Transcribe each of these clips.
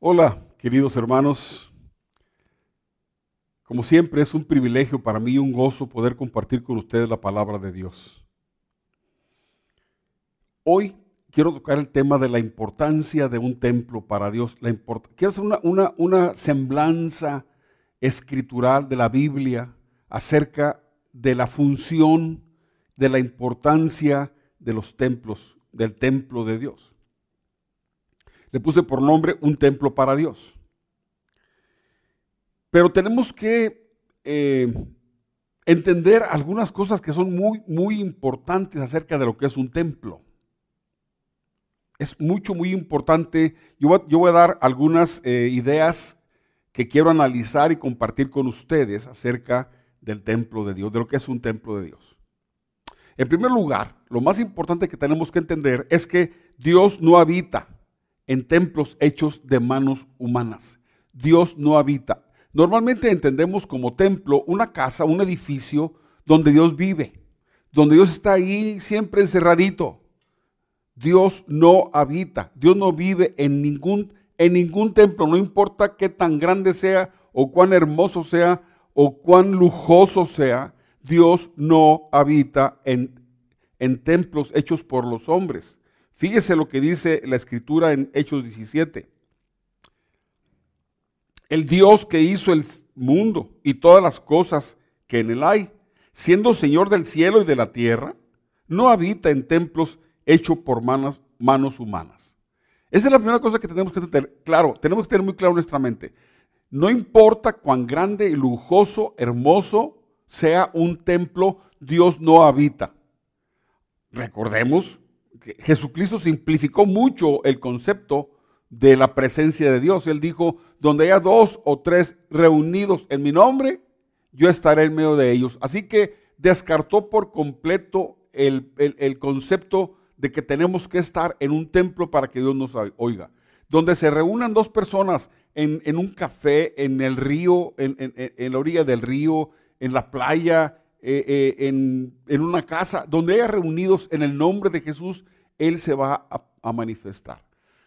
Hola, queridos hermanos. Como siempre, es un privilegio para mí y un gozo poder compartir con ustedes la palabra de Dios. Hoy quiero tocar el tema de la importancia de un templo para Dios. La quiero hacer una, una, una semblanza escritural de la Biblia acerca de la función, de la importancia de los templos, del templo de Dios. Le puse por nombre un templo para Dios. Pero tenemos que eh, entender algunas cosas que son muy, muy importantes acerca de lo que es un templo. Es mucho, muy importante. Yo voy, a dar algunas eh, ideas que quiero analizar y compartir con ustedes acerca del templo de Dios, de lo que es un templo de Dios. En primer lugar, lo más importante que tenemos que entender es que Dios no habita en templos hechos de manos humanas. Dios no habita. Normalmente entendemos como templo una casa, un edificio donde Dios vive, donde Dios está ahí siempre encerradito. Dios no habita, Dios no vive en ningún, en ningún templo, no importa qué tan grande sea o cuán hermoso sea o cuán lujoso sea, Dios no habita en, en templos hechos por los hombres. Fíjese lo que dice la escritura en Hechos 17. El Dios que hizo el mundo y todas las cosas que en él hay, siendo Señor del cielo y de la tierra, no habita en templos hechos por manos, humanas. Esa es la primera cosa que tenemos que tener claro, tenemos que tener muy claro en nuestra mente. No importa cuán grande, lujoso, hermoso sea un templo, Dios no habita. Recordemos Jesucristo simplificó mucho el concepto de la presencia de Dios. Él dijo, donde haya dos o tres reunidos en mi nombre, yo estaré en medio de ellos. Así que descartó por completo el, concepto de que tenemos que estar en un templo para que Dios nos oiga. Donde se reúnan dos personas en, un café, en el río, en, la orilla del río, en la playa, eh, eh, en, una casa, donde haya reunidos en el nombre de Jesús, Él se va a, manifestar.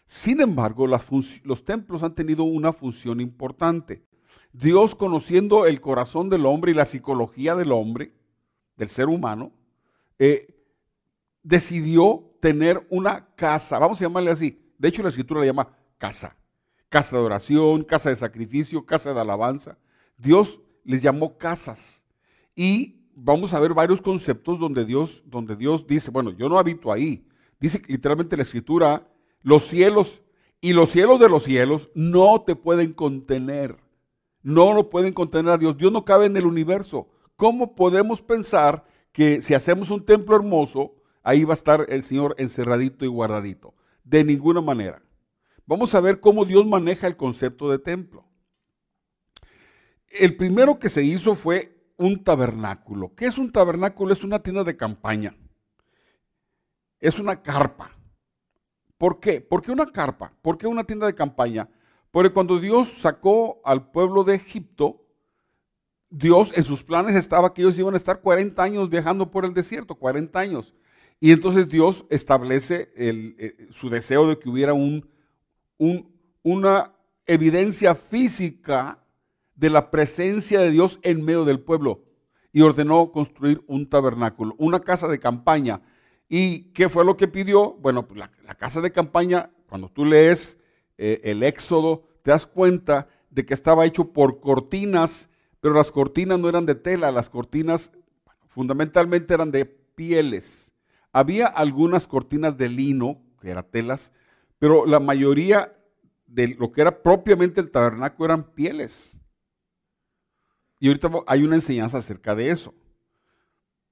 Sin embargo, los templos han tenido una función importante. Dios, conociendo el corazón del hombre y la psicología del hombre, del ser humano, eh, decidió tener una casa, vamos a llamarle así, de hecho la escritura la llama casa, casa de oración, casa de sacrificio, casa de alabanza. Dios les llamó casas y vamos a ver varios conceptos donde Dios, donde Dios dice, bueno, yo no habito ahí. Dice literalmente la escritura, los cielos y los cielos de los cielos no te pueden contener. No lo pueden contener a Dios. Dios no cabe en el universo. ¿Cómo podemos pensar que si hacemos un templo hermoso, ahí va a estar el Señor encerradito y guardadito? De ninguna manera. Vamos a ver cómo Dios maneja el concepto de templo. El primero que se hizo fue un tabernáculo. ¿Qué es un tabernáculo? Es una tienda de campaña. Es una carpa. ¿Por qué? ¿Por qué una carpa? ¿Por qué una tienda de campaña? Porque cuando Dios sacó al pueblo de Egipto, Dios en sus planes estaba que ellos iban a estar 40 años viajando por el desierto, 40 años. Y entonces Dios establece eh, su deseo de que hubiera un, una evidencia física de la presencia de Dios en medio del pueblo y ordenó construir un tabernáculo, una casa de campaña. ¿Y qué fue lo que pidió? Bueno, pues la, casa de campaña, cuando tú lees eh, el Éxodo, te das cuenta de que estaba hecho por cortinas, pero las cortinas no eran de tela, las cortinas fundamentalmente eran de pieles. Había algunas cortinas de lino, que eran telas, pero la mayoría de lo que era propiamente el tabernáculo eran pieles. Y ahorita hay una enseñanza acerca de eso.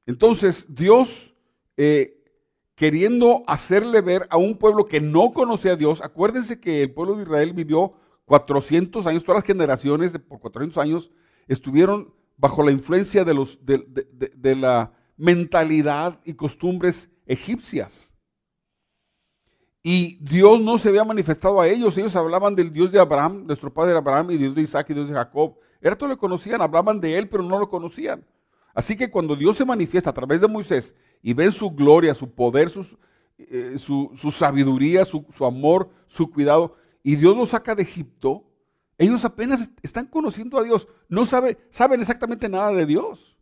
Entonces, Dios, eh, queriendo hacerle ver a un pueblo que no conocía a Dios, acuérdense que el pueblo de Israel vivió 400 años, todas las generaciones por 400 años estuvieron bajo la influencia de, de la mentalidad y costumbres egipcias. Y Dios no se había manifestado a ellos. Ellos hablaban del Dios de Abraham, nuestro padre Abraham, y Dios de Isaac y Dios de Jacob. Esto lo conocían, hablaban de él, pero no lo conocían. Así que cuando Dios se manifiesta a través de Moisés y ven su gloria, su poder, eh, su, sabiduría, su, amor, su cuidado, y Dios los saca de Egipto, ellos apenas están conociendo a Dios, no saben exactamente nada de Dios.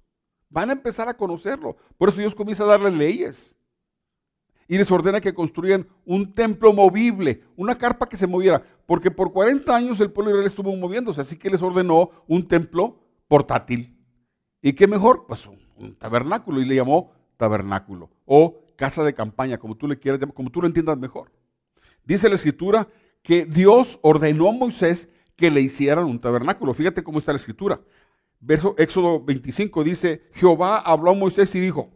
Van a empezar a conocerlo. Por eso Dios comienza a darles leyes. Y les ordena que construyan un templo movible, una carpa que se moviera. Porque por 40 años el pueblo Israel estuvo moviéndose. Así que les ordenó un templo portátil. ¿Y qué mejor? Pues un tabernáculo. Y le llamó tabernáculo. O casa de campaña, como tú le quieras como tú lo entiendas mejor. Dice la escritura que Dios ordenó a Moisés que le hicieran un tabernáculo. Fíjate cómo está la escritura. Verso Éxodo 25 dice, Jehová habló a Moisés y dijo,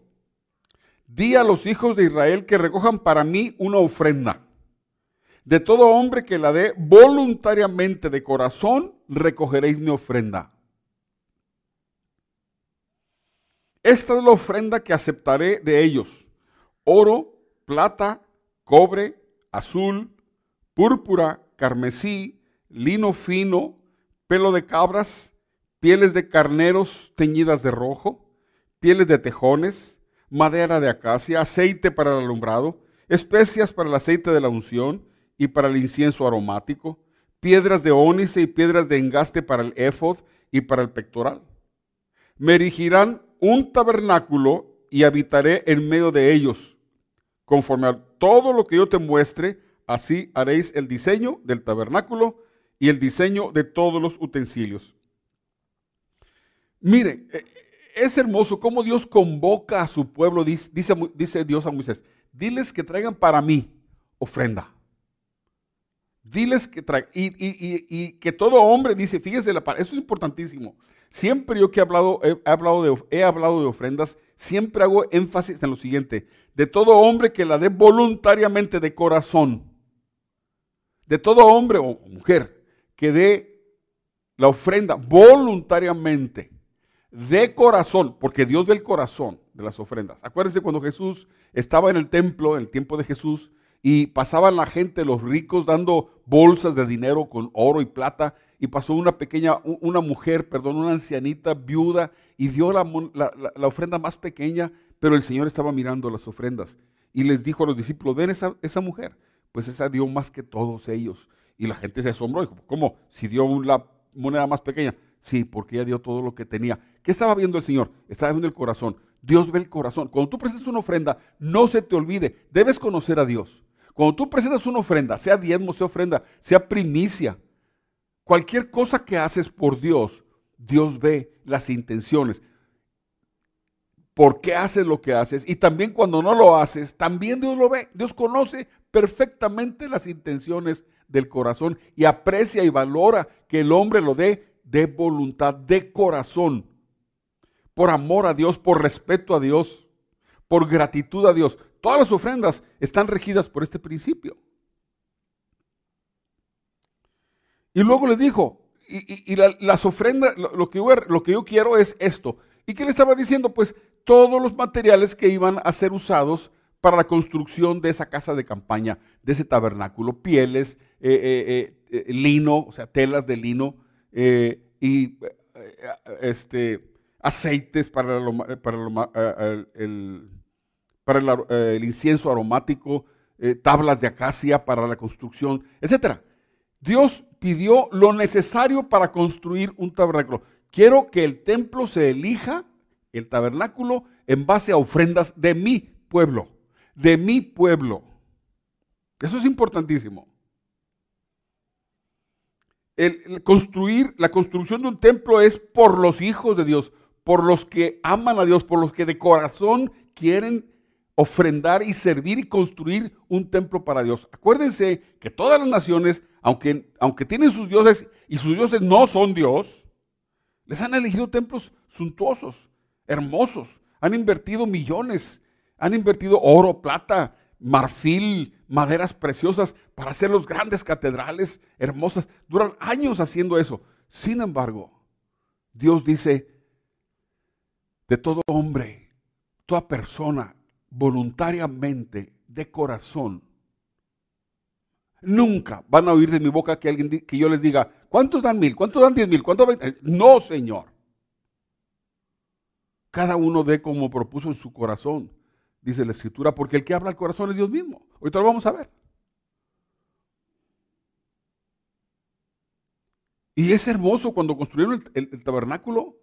di a los hijos de Israel que recojan para mí una ofrenda. De todo hombre que la dé voluntariamente de corazón, recogeréis mi ofrenda. Esta es la ofrenda que aceptaré de ellos. Oro, plata, cobre, azul, púrpura, carmesí, lino fino, pelo de cabras, pieles de carneros teñidas de rojo, pieles de tejones, madera de acacia, aceite para el alumbrado, especias para el aceite de la unción y para el incienso aromático, piedras de ónice y piedras de engaste para el éfod y para el pectoral. Me erigirán un tabernáculo y habitaré en medio de ellos. Conforme a todo lo que yo te muestre, así haréis el diseño del tabernáculo y el diseño de todos los utensilios. Mire, e, es hermoso cómo Dios convoca a su pueblo, dice, dice Dios a Moisés, diles que traigan para mí ofrenda. Diles que traigan, y, que todo hombre dice, fíjese, la, eso es importantísimo. Siempre yo que he hablado, he, hablado de, he hablado de ofrendas, siempre hago énfasis en lo siguiente, de todo hombre que la dé voluntariamente de corazón, de todo hombre o mujer que dé la ofrenda voluntariamente, de corazón, porque Dios ve el corazón de las ofrendas. Acuérdense cuando Jesús estaba en el templo, en el tiempo de Jesús, y pasaban la gente, los ricos, dando bolsas de dinero con oro y plata, y pasó una pequeña, una mujer, perdón, una ancianita viuda, y dio la, ofrenda más pequeña, pero el Señor estaba mirando las ofrendas, y les dijo a los discípulos, ven esa, esa mujer, pues esa dio más que todos ellos. Y la gente se asombró. Dijo, ¿cómo? Si dio la moneda más pequeña. Sí, porque ella dio todo lo que tenía. ¿Qué estaba viendo el Señor? Estaba viendo el corazón. Dios ve el corazón. Cuando tú presentas una ofrenda, no se te olvide. Debes conocer a Dios. Cuando tú presentas una ofrenda, sea diezmo, sea ofrenda, sea primicia, cualquier cosa que haces por Dios, Dios ve las intenciones. ¿Por qué haces lo que haces? Y también cuando no lo haces, también Dios lo ve. Dios conoce perfectamente las intenciones del corazón y aprecia y valora que el hombre lo dé de voluntad, de corazón, por amor a Dios, por respeto a Dios, por gratitud a Dios. Todas las ofrendas están regidas por este principio. Y luego le dijo, y, las ofrendas, lo, que yo, lo que yo quiero es esto. ¿Y qué le estaba diciendo? Pues todos los materiales que iban a ser usados para la construcción de esa casa de campaña, de ese tabernáculo, pieles, eh, eh, eh, lino, o sea, telas de lino y este, aceites para, el, el, incienso aromático, tablas de acacia para la construcción, etc. Dios pidió lo necesario para construir un tabernáculo. Quiero que el templo se elija, el tabernáculo, en base a ofrendas de mi pueblo de mi pueblo. Eso es importantísimo. El, construir, la construcción de un templo es por los hijos de Dios, por los que aman a Dios, por los que de corazón quieren ofrendar y servir y construir un templo para Dios. Acuérdense que todas las naciones, aunque, aunque tienen sus dioses y sus dioses no son Dios, les han elegido templos suntuosos, hermosos, han invertido millones han invertido oro, plata, marfil, maderas preciosas para hacer los grandes catedrales hermosas. Duran años haciendo eso. Sin embargo, Dios dice, de todo hombre, toda persona, voluntariamente, de corazón, nunca van a oír de mi boca que alguien que yo les diga, ¿cuántos dan mil? ¿Cuántos dan diez mil? ¿Cuántos No, Señor. Cada uno dé como propuso en su corazón dice la escritura, porque el que habla al corazón es Dios mismo. Ahorita lo vamos a ver. Y es hermoso cuando construyeron el, tabernáculo.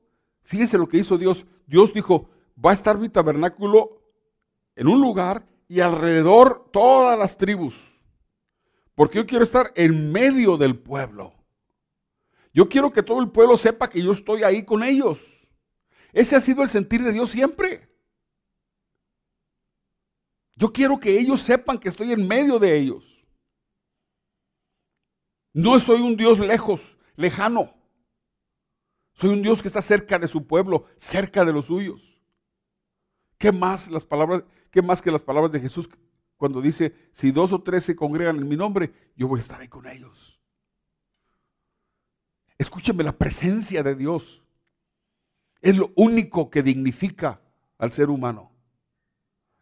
Fíjense lo que hizo Dios. Dios dijo, va a estar mi tabernáculo en un lugar y alrededor todas las tribus. Porque yo quiero estar en medio del pueblo. Yo quiero que todo el pueblo sepa que yo estoy ahí con ellos. Ese ha sido el sentir de Dios siempre. Yo quiero que ellos sepan que estoy en medio de ellos. No soy un Dios lejos, lejano. Soy un Dios que está cerca de su pueblo, cerca de los suyos. ¿Qué más las palabras, qué más que las palabras de Jesús cuando dice, si dos o tres se congregan en mi nombre, yo voy a estar ahí con ellos? Escúcheme la presencia de Dios. Es lo único que dignifica al ser humano.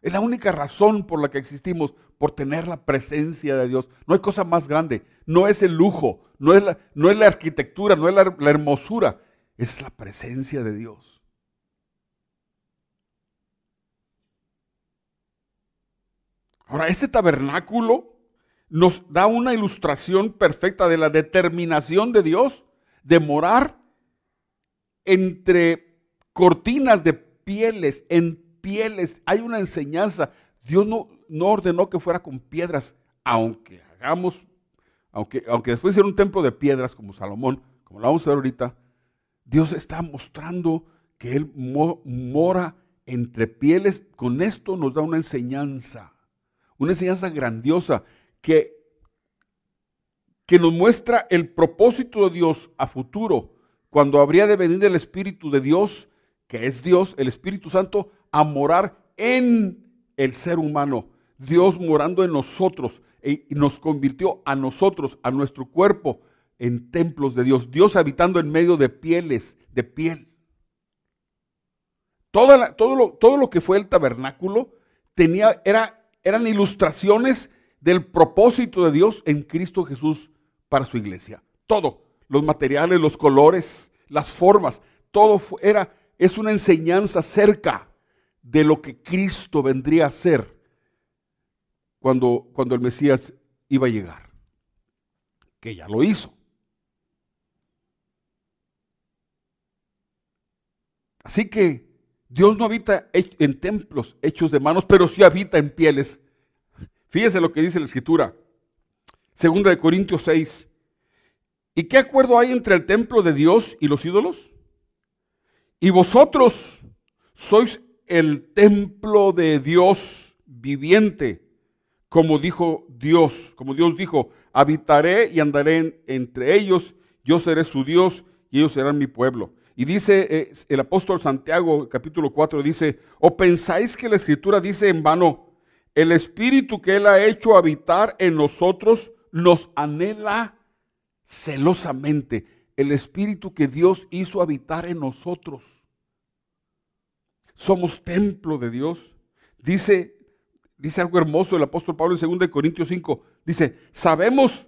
Es la única razón por la que existimos, por tener la presencia de Dios. No hay cosa más grande. No es el lujo, no es la, no es la arquitectura, no es la, la hermosura. Es la presencia de Dios. Ahora, este tabernáculo nos da una ilustración perfecta de la determinación de Dios de morar entre cortinas de pieles, en pieles. Hay una enseñanza. Dios no, no ordenó que fuera con piedras, aunque hagamos, aunque, aunque después hiciera un templo de piedras como Salomón, como lo vamos a ver ahorita, Dios está mostrando que Él mora entre pieles. Con esto nos da una enseñanza, una enseñanza grandiosa que, que nos muestra el propósito de Dios a futuro, cuando habría de venir el Espíritu de Dios, que es Dios, el Espíritu Santo, a morar en el ser humano. Dios morando en nosotros e, y nos convirtió a nosotros, a nuestro cuerpo, en templos de Dios. Dios habitando en medio de pieles, de piel. todo, lo, todo, lo, que fue el tabernáculo tenía, era, eran ilustraciones del propósito de Dios en Cristo Jesús para su iglesia. Todo, los materiales, los colores, las formas, todo era, es una enseñanza cerca de lo que Cristo vendría a ser cuando, cuando el Mesías iba a llegar, que ya lo hizo. Así que Dios no habita en templos hechos de manos, pero sí habita en pieles. Fíjese lo que dice la Escritura. Segunda de Corintios 6. ¿Y qué acuerdo hay entre el templo de Dios y los ídolos? Y vosotros sois el templo de Dios viviente, como dijo Dios, como Dios dijo, habitaré y andaré entre ellos, yo seré su Dios y ellos serán mi pueblo. Y dice eh, el apóstol Santiago, capítulo 4, dice, ¿o pensáis que la escritura dice en vano, el espíritu que él ha hecho habitar en nosotros nos anhela celosamente? El espíritu que Dios hizo habitar en nosotros somos templo de Dios. Dice, dice algo hermoso el apóstol Pablo en 2 Corintios 5. Dice, sabemos,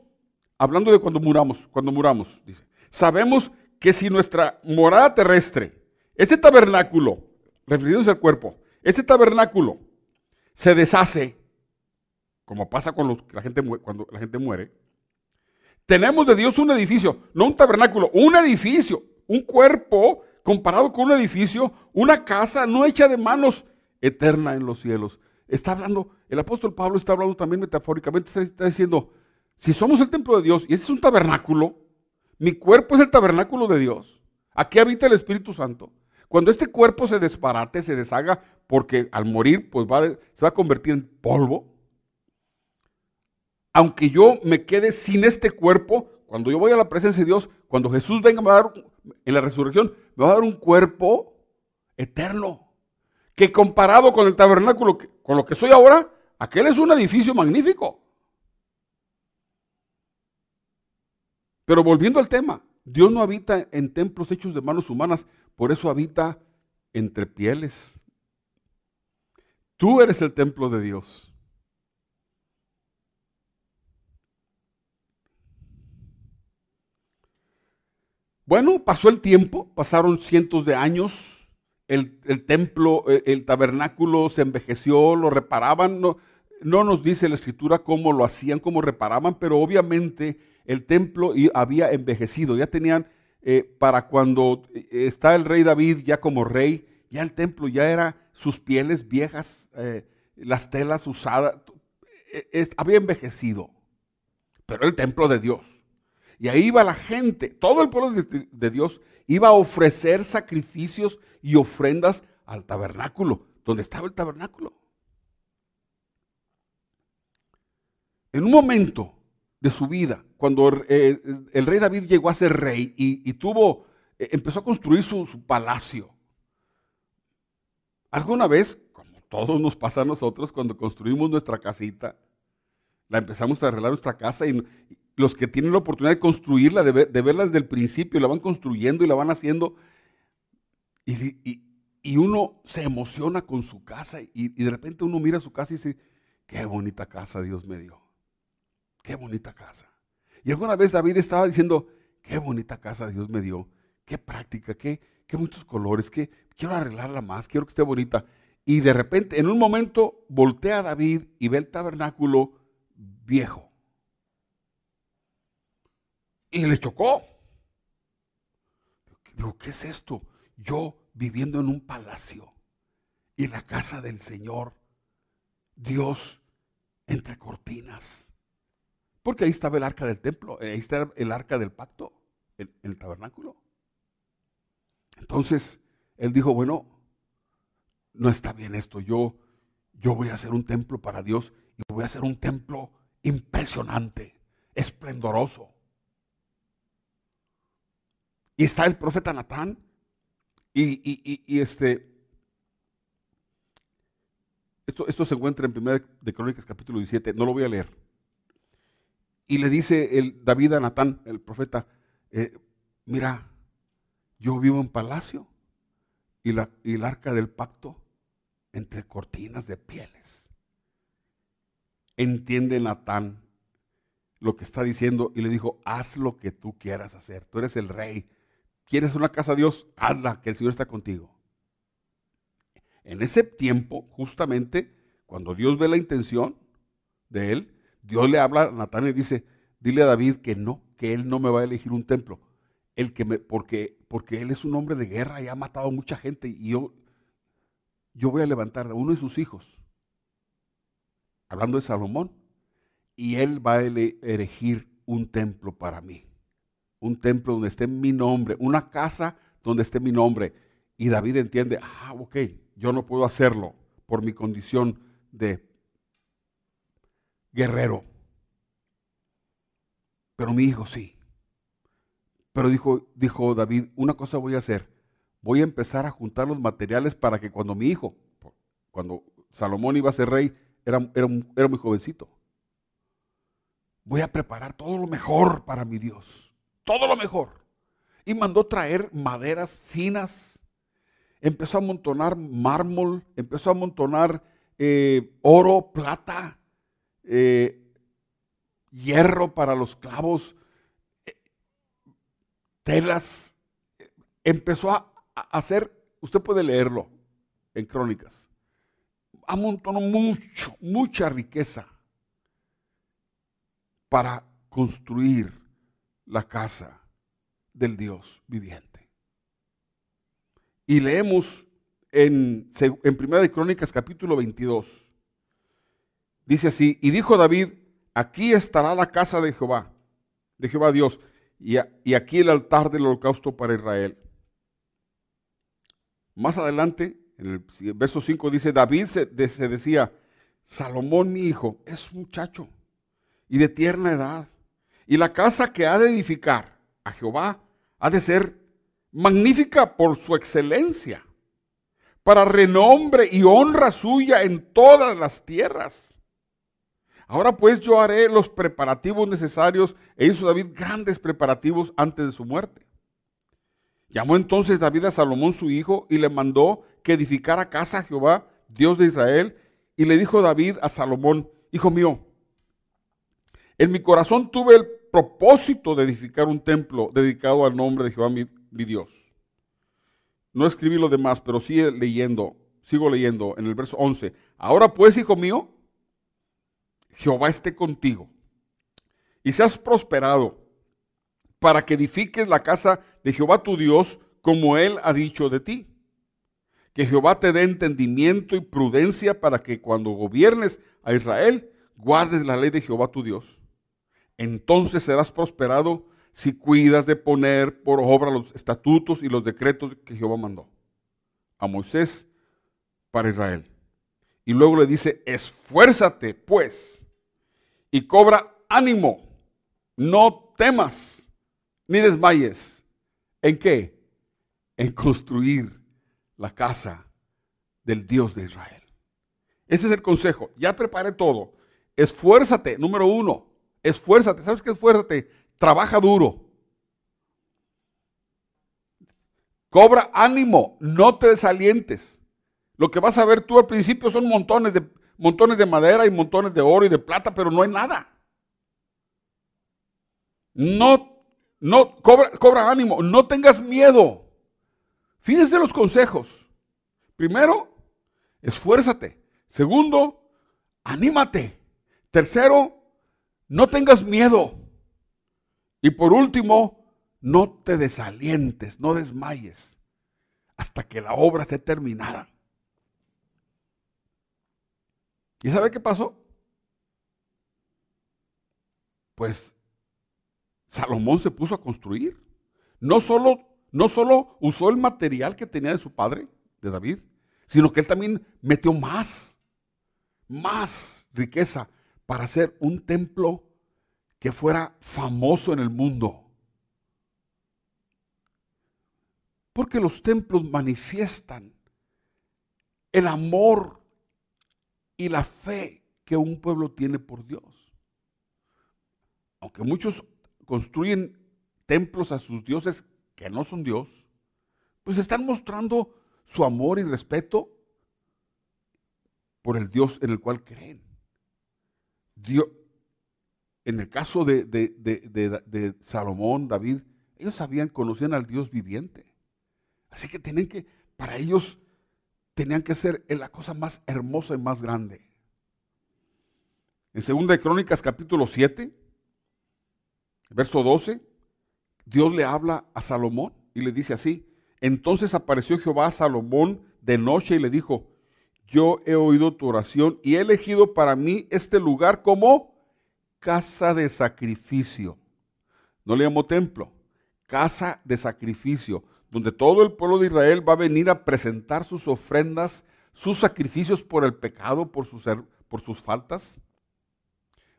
hablando de cuando muramos, cuando muramos, dice, sabemos que si nuestra morada terrestre, este tabernáculo, refiriéndose al cuerpo, este tabernáculo se deshace, como pasa con la gente, cuando la gente muere, tenemos de Dios un edificio, no un tabernáculo, un edificio, un cuerpo comparado con un edificio, una casa no hecha de manos, eterna en los cielos. Está hablando, el apóstol Pablo está hablando también metafóricamente, está, diciendo, si somos el templo de Dios y ese es un tabernáculo, mi cuerpo es el tabernáculo de Dios, aquí habita el Espíritu Santo. Cuando este cuerpo se desbarate, se deshaga, porque al morir pues va, se va a convertir en polvo, aunque yo me quede sin este cuerpo, cuando yo voy a la presencia de Dios, cuando Jesús venga a dar en la resurrección, me va a dar un cuerpo eterno. Que comparado con el tabernáculo, con lo que soy ahora, aquel es un edificio magnífico. Pero volviendo al tema, Dios no habita en templos hechos de manos humanas, por eso habita entre pieles. Tú eres el templo de Dios. Bueno, pasó el tiempo, pasaron cientos de años, el, templo, eh, el, tabernáculo se envejeció, lo reparaban, no, no nos dice la escritura cómo lo hacían, cómo reparaban, pero obviamente el templo había envejecido, ya tenían, eh, para cuando eh, está el rey David ya como rey, ya el templo ya era sus pieles viejas, eh, las telas usadas, había envejecido, pero el templo de Dios. Y ahí iba la gente, todo el pueblo de Dios iba a ofrecer sacrificios y ofrendas al tabernáculo, donde estaba el tabernáculo. En un momento de su vida, cuando eh, el rey David llegó a ser rey y, tuvo, eh, empezó a construir su, palacio, alguna vez, como todos nos pasa a nosotros, cuando construimos nuestra casita, la empezamos a arreglar nuestra casa y, los que tienen la oportunidad de construirla, de, verla desde el principio, la van construyendo y la van haciendo, y, uno se emociona con su casa y, de repente uno mira su casa y dice, qué bonita casa Dios me dio, qué bonita casa. Y alguna vez David estaba diciendo, qué bonita casa Dios me dio, qué práctica, qué, qué muchos colores, qué, quiero arreglarla más, quiero que esté bonita. Y de repente, en un momento, voltea a David y ve el tabernáculo viejo y le chocó. Digo, ¿qué es esto? Yo viviendo en un palacio y la casa del Señor, Dios entre cortinas. Porque ahí estaba el arca del templo, ahí estaba el arca del pacto, en, el tabernáculo. Entonces, él dijo, bueno, no está bien esto, yo, yo voy a hacer un templo para Dios y voy a hacer un templo impresionante, esplendoroso. Y está el profeta Natán. Y, este. Esto, esto, se encuentra en 1 de Crónicas capítulo 17. No lo voy a leer. Y le dice el David a Natán, el profeta, eh, mira, yo vivo en palacio y, la, y el arca del pacto entre cortinas de pieles. Entiende Natán lo que está diciendo y le dijo, haz lo que tú quieras hacer. Tú eres el rey ¿Quieres una casa de Dios? Hazla, que el Señor está contigo. En ese tiempo, justamente, cuando Dios ve la intención de él, Dios le habla a Natán y dice, dile a David que no, que él no me va a elegir un templo. El que me, porque, porque él es un hombre de guerra y ha matado a mucha gente y yo, yo voy a levantar a uno de sus hijos, hablando de Salomón, y él va a elegir un templo para mí un templo donde esté mi nombre, una casa donde esté mi nombre. Y David entiende, ah, ok, yo no puedo hacerlo por mi condición de guerrero. Pero mi hijo sí. Pero dijo, dijo David, una cosa voy a hacer. Voy a empezar a juntar los materiales para que cuando mi hijo, cuando Salomón iba a ser rey, era, era, era muy jovencito. Voy a preparar todo lo mejor para mi Dios todo lo mejor. Y mandó traer maderas finas, empezó a amontonar mármol, empezó a amontonar eh, oro, plata, eh, hierro para los clavos, eh, telas. Empezó a, hacer, usted puede leerlo en crónicas, amontonó mucho, mucha riqueza para construir la casa del Dios viviente. Y leemos en, en Primera de Crónicas capítulo 22. Dice así, y dijo David, aquí estará la casa de Jehová, de Jehová Dios, y, y aquí el altar del holocausto para Israel. Más adelante, en el verso 5 dice, David se, se decía, Salomón mi hijo es muchacho y de tierna edad y la casa que ha de edificar a Jehová ha de ser magnífica por su excelencia, para renombre y honra suya en todas las tierras. Ahora pues yo haré los preparativos necesarios e hizo David grandes preparativos antes de su muerte. Llamó entonces David a Salomón su hijo y le mandó que edificara casa a Jehová, Dios de Israel, y le dijo David a Salomón, hijo mío, en mi corazón tuve el propósito de edificar un templo dedicado al nombre de Jehová mi, Dios. No escribí lo demás, pero sigue leyendo, sigo leyendo en el verso 11. Ahora pues, hijo mío, Jehová esté contigo y seas prosperado para que edifiques la casa de Jehová tu Dios, como él ha dicho de ti. Que Jehová te dé entendimiento y prudencia para que cuando gobiernes a Israel, guardes la ley de Jehová tu Dios. Entonces serás prosperado si cuidas de poner por obra los estatutos y los decretos que Jehová mandó a Moisés para Israel. Y luego le dice, esfuérzate pues y cobra ánimo, no temas ni desmayes. ¿En qué? En construir la casa del Dios de Israel. Ese es el consejo. Ya preparé todo. Esfuérzate, número uno. Esfuérzate. ¿Sabes qué? Esfuérzate. Trabaja duro. Cobra ánimo. No te desalientes. Lo que vas a ver tú al principio son montones de, montones de madera y montones de oro y de plata, pero no hay nada. No, no, cobra, ánimo. No tengas miedo. Fíjense los consejos. Primero, esfuérzate. Segundo, anímate. Tercero, no tengas miedo. Y por último, no te desalientes, no desmayes hasta que la obra esté terminada. ¿Y sabe qué pasó? Pues Salomón se puso a construir. No solo, no solo usó el material que tenía de su padre, de David, sino que él también metió más, más riqueza para hacer un templo que fuera famoso en el mundo. Porque los templos manifiestan el amor y la fe que un pueblo tiene por Dios. Aunque muchos construyen templos a sus dioses que no son Dios, pues están mostrando su amor y respeto por el Dios en el cual creen. En el caso de, de, Salomón, David, ellos sabían, conocían al Dios viviente. Así que tenían que, para ellos, tenían que ser la cosa más hermosa y más grande. En 2 de Crónicas capítulo 7, verso 12, Dios le habla a Salomón y le dice así, entonces apareció Jehová a Salomón de noche y le dijo, yo he oído tu oración y he elegido para mí este lugar como casa de sacrificio. No le llamo templo, casa de sacrificio donde todo el pueblo de Israel va a venir a presentar sus ofrendas, sus sacrificios por el pecado, por sus, por sus faltas,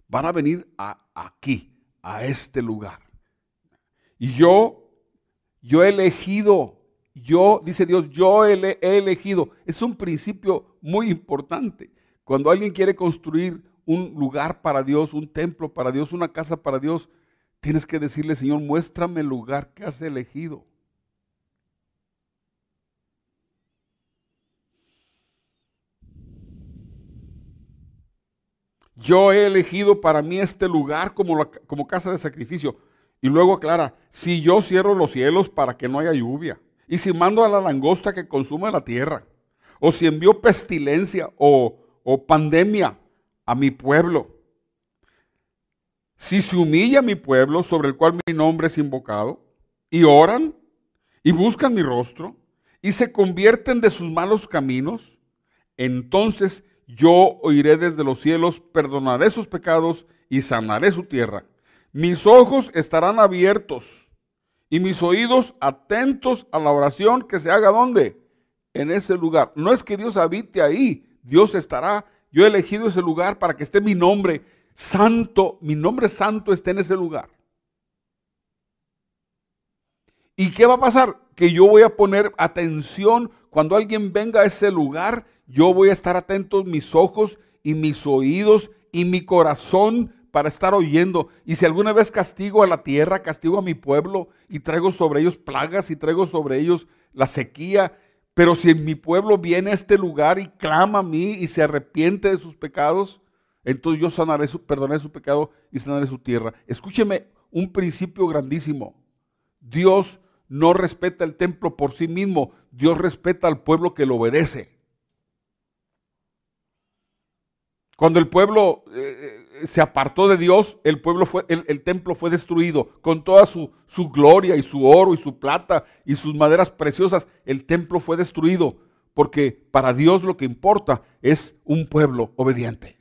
van a venir a, aquí, a este lugar. Y yo, yo he elegido, yo, dice Dios, yo he, he elegido. Es un principio muy importante. Cuando alguien quiere construir un lugar para Dios, un templo para Dios, una casa para Dios, tienes que decirle, Señor, muéstrame el lugar que has elegido. Yo he elegido para mí este lugar como, como casa de sacrificio. Y luego aclara, si yo cierro los cielos para que no haya lluvia, y si mando a la langosta que consume la tierra, o si envío pestilencia o, o pandemia a mi pueblo, si se humilla mi pueblo sobre el cual mi nombre es invocado, y oran y buscan mi rostro, y se convierten de sus malos caminos, entonces yo oiré desde los cielos, perdonaré sus pecados y sanaré su tierra. Mis ojos estarán abiertos y mis oídos atentos a la oración que se haga donde? En ese lugar. No es que Dios habite ahí, Dios estará. Yo he elegido ese lugar para que esté mi nombre santo, mi nombre santo esté en ese lugar. ¿Y qué va a pasar? Que yo voy a poner atención cuando alguien venga a ese lugar yo voy a estar atento mis ojos y mis oídos y mi corazón para estar oyendo. Y si alguna vez castigo a la tierra, castigo a mi pueblo y traigo sobre ellos plagas y traigo sobre ellos la sequía, pero si mi pueblo viene a este lugar y clama a mí y se arrepiente de sus pecados, entonces yo sanaré su, perdonaré su pecado y sanaré su tierra. Escúcheme un principio grandísimo. Dios no respeta el templo por sí mismo, Dios respeta al pueblo que lo obedece. Cuando el pueblo eh, eh, se apartó de Dios, el, pueblo fue, el, templo fue destruido con toda su, su gloria y su oro y su plata y sus maderas preciosas. El templo fue destruido porque para Dios lo que importa es un pueblo obediente.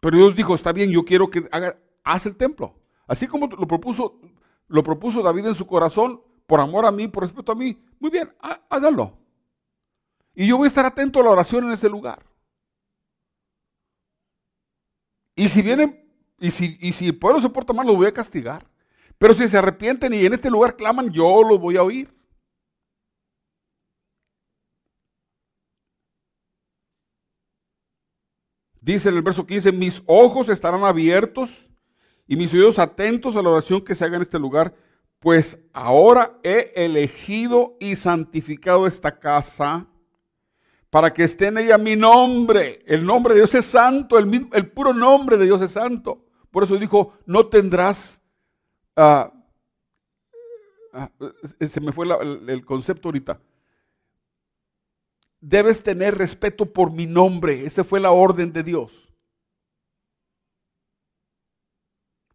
Pero Dios dijo, está bien, yo quiero que haga, haz el templo. Así como lo propuso, lo propuso David en su corazón, por amor a mí, por respeto a mí, muy bien, hágalo. Y yo voy a estar atento a la oración en ese lugar. Y si vienen, y si, y si el pueblo se porta mal, los voy a castigar. Pero si se arrepienten y en este lugar claman, yo los voy a oír. Dice en el verso 15, mis ojos estarán abiertos y mis oídos atentos a la oración que se haga en este lugar, pues ahora he elegido y santificado esta casa para que esté en ella mi nombre. El nombre de Dios es santo, el, puro nombre de Dios es santo. Por eso dijo, no tendrás... Ah, ah, se me fue el, concepto ahorita. Debes tener respeto por mi nombre. Esa fue la orden de Dios.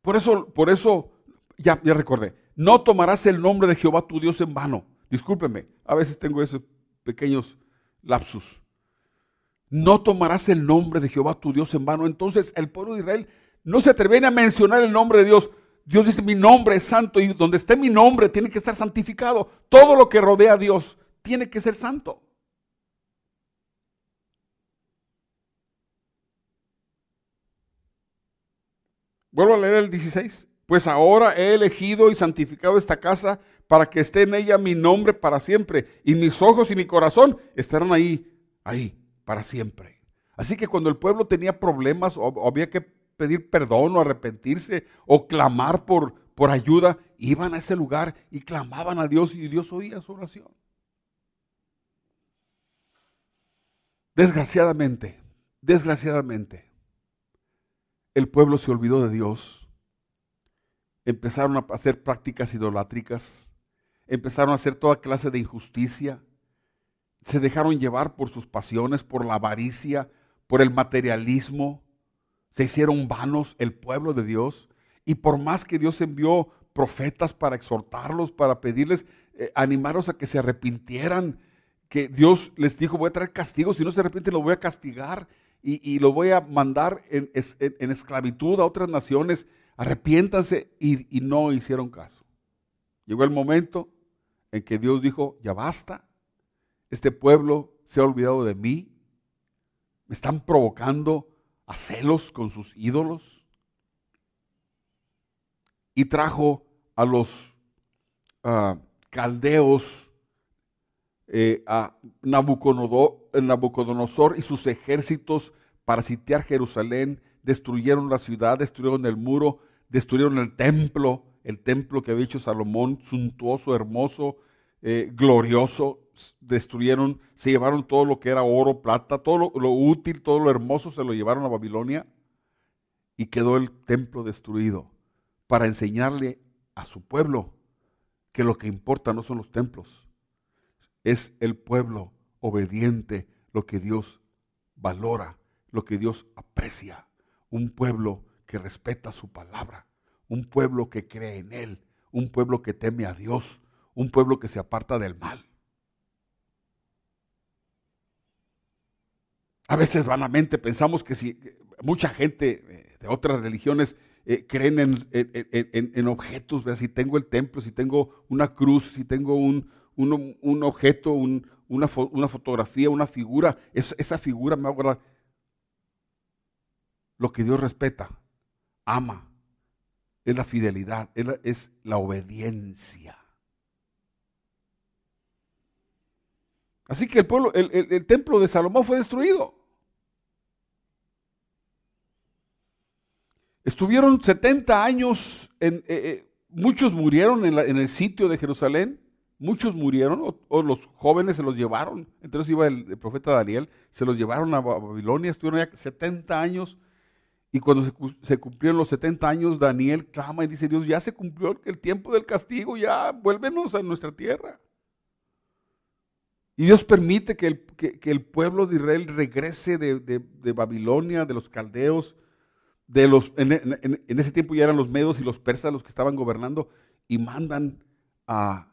Por eso, por eso, ya, ya recordé. No tomarás el nombre de Jehová tu Dios en vano. Discúlpeme, a veces tengo esos pequeños lapsus. No tomarás el nombre de Jehová tu Dios en vano. Entonces el pueblo de Israel no se atreven a mencionar el nombre de Dios. Dios dice, mi nombre es santo y donde esté mi nombre tiene que estar santificado. Todo lo que rodea a Dios tiene que ser santo. Vuelvo a leer el 16. Pues ahora he elegido y santificado esta casa para que esté en ella mi nombre para siempre, y mis ojos y mi corazón estarán ahí, ahí, para siempre. Así que cuando el pueblo tenía problemas o, había que pedir perdón o arrepentirse o clamar por, por ayuda, iban a ese lugar y clamaban a Dios y Dios oía su oración. Desgraciadamente, desgraciadamente, el pueblo se olvidó de Dios. Empezaron a hacer prácticas idolátricas empezaron a hacer toda clase de injusticia, se dejaron llevar por sus pasiones, por la avaricia, por el materialismo, se hicieron vanos el pueblo de Dios y por más que Dios envió profetas para exhortarlos, para pedirles, eh, animarlos a que se arrepintieran, que Dios les dijo, voy a traer castigo, si no se arrepienten lo voy a castigar y, y lo voy a mandar en, esclavitud a otras naciones, arrepiéntanse y, y no hicieron caso. Llegó el momento en que Dios dijo, ya basta, este pueblo se ha olvidado de mí, me están provocando a celos con sus ídolos. Y trajo a los ah, caldeos, eh, a Nabucodonosor y sus ejércitos para sitiar Jerusalén, destruyeron la ciudad, destruyeron el muro, destruyeron el templo, el templo que había hecho Salomón, suntuoso, hermoso, eh, glorioso. Destruyeron, se llevaron todo lo que era oro, plata, todo lo, útil, todo lo hermoso, se lo llevaron a Babilonia y quedó el templo destruido para enseñarle a su pueblo que lo que importa no son los templos, es el pueblo obediente, lo que Dios valora, lo que Dios aprecia, un pueblo que respeta su palabra un pueblo que cree en Él, un pueblo que teme a Dios, un pueblo que se aparta del mal. A veces vanamente pensamos que si mucha gente eh, de otras religiones eh, creen en, objetos, si tengo el templo, si tengo una cruz, si tengo un, objeto, una, fotografía, una figura, esa figura me va a guardar lo que Dios respeta, ama, es la fidelidad, es la, obediencia. Así que el pueblo, el, templo de Salomón fue destruido. Estuvieron 70 años, eh, eh, muchos murieron en, el sitio de Jerusalén, muchos murieron, o, los jóvenes se los llevaron, entonces iba el, el, profeta Daniel, se los llevaron a Babilonia, estuvieron ya 70 años y cuando se, cumplieron los 70 años, Daniel clama y dice, Dios, ya se cumplió el tiempo del castigo, ya vuélvenos a nuestra tierra. Y Dios permite que el, pueblo de Israel regrese de, Babilonia, de los caldeos, de los, en, ese tiempo ya eran los medos y los persas los que estaban gobernando, y mandan al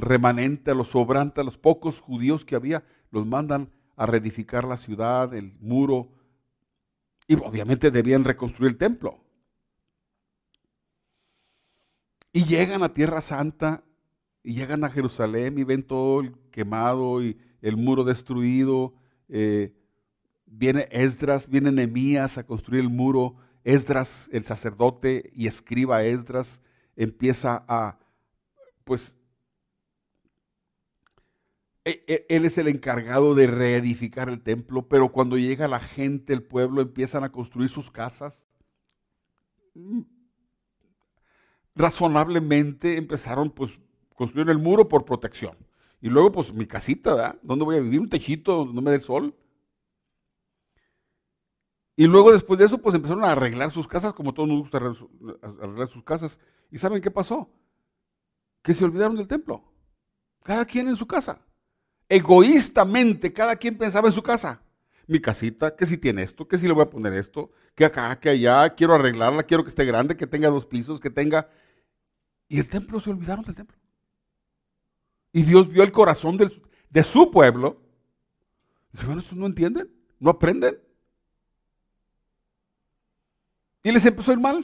remanente, a los sobrantes, a los pocos judíos que había, los mandan a reedificar la ciudad, el muro, y obviamente debían reconstruir el templo. Y llegan a Tierra Santa y llegan a Jerusalén y ven todo el quemado y el muro destruido. Eh, viene Esdras, viene Nehemías a construir el muro. Esdras, el sacerdote y escriba Esdras, empieza a, pues, él es el encargado de reedificar el templo, pero cuando llega la gente, el pueblo, empiezan a construir sus casas. Mm, razonablemente empezaron, pues, construir el muro por protección. Y luego, pues, mi casita, ¿verdad? ¿Dónde voy a vivir? Un techito donde no me dé sol. Y luego, después de eso, pues empezaron a arreglar sus casas, como todos nos gusta arreglar sus casas. ¿Y saben qué pasó? Que se olvidaron del templo. Cada quien en su casa. Egoístamente, cada quien pensaba en su casa. Mi casita, que si tiene esto, que si le voy a poner esto, que acá, que allá, quiero arreglarla, quiero que esté grande, que tenga dos pisos, que tenga... Y el templo, se olvidaron del templo. Y Dios vio el corazón de su pueblo. Y dice, bueno, ¿estos no entienden? ¿No aprenden? Y les empezó el mal.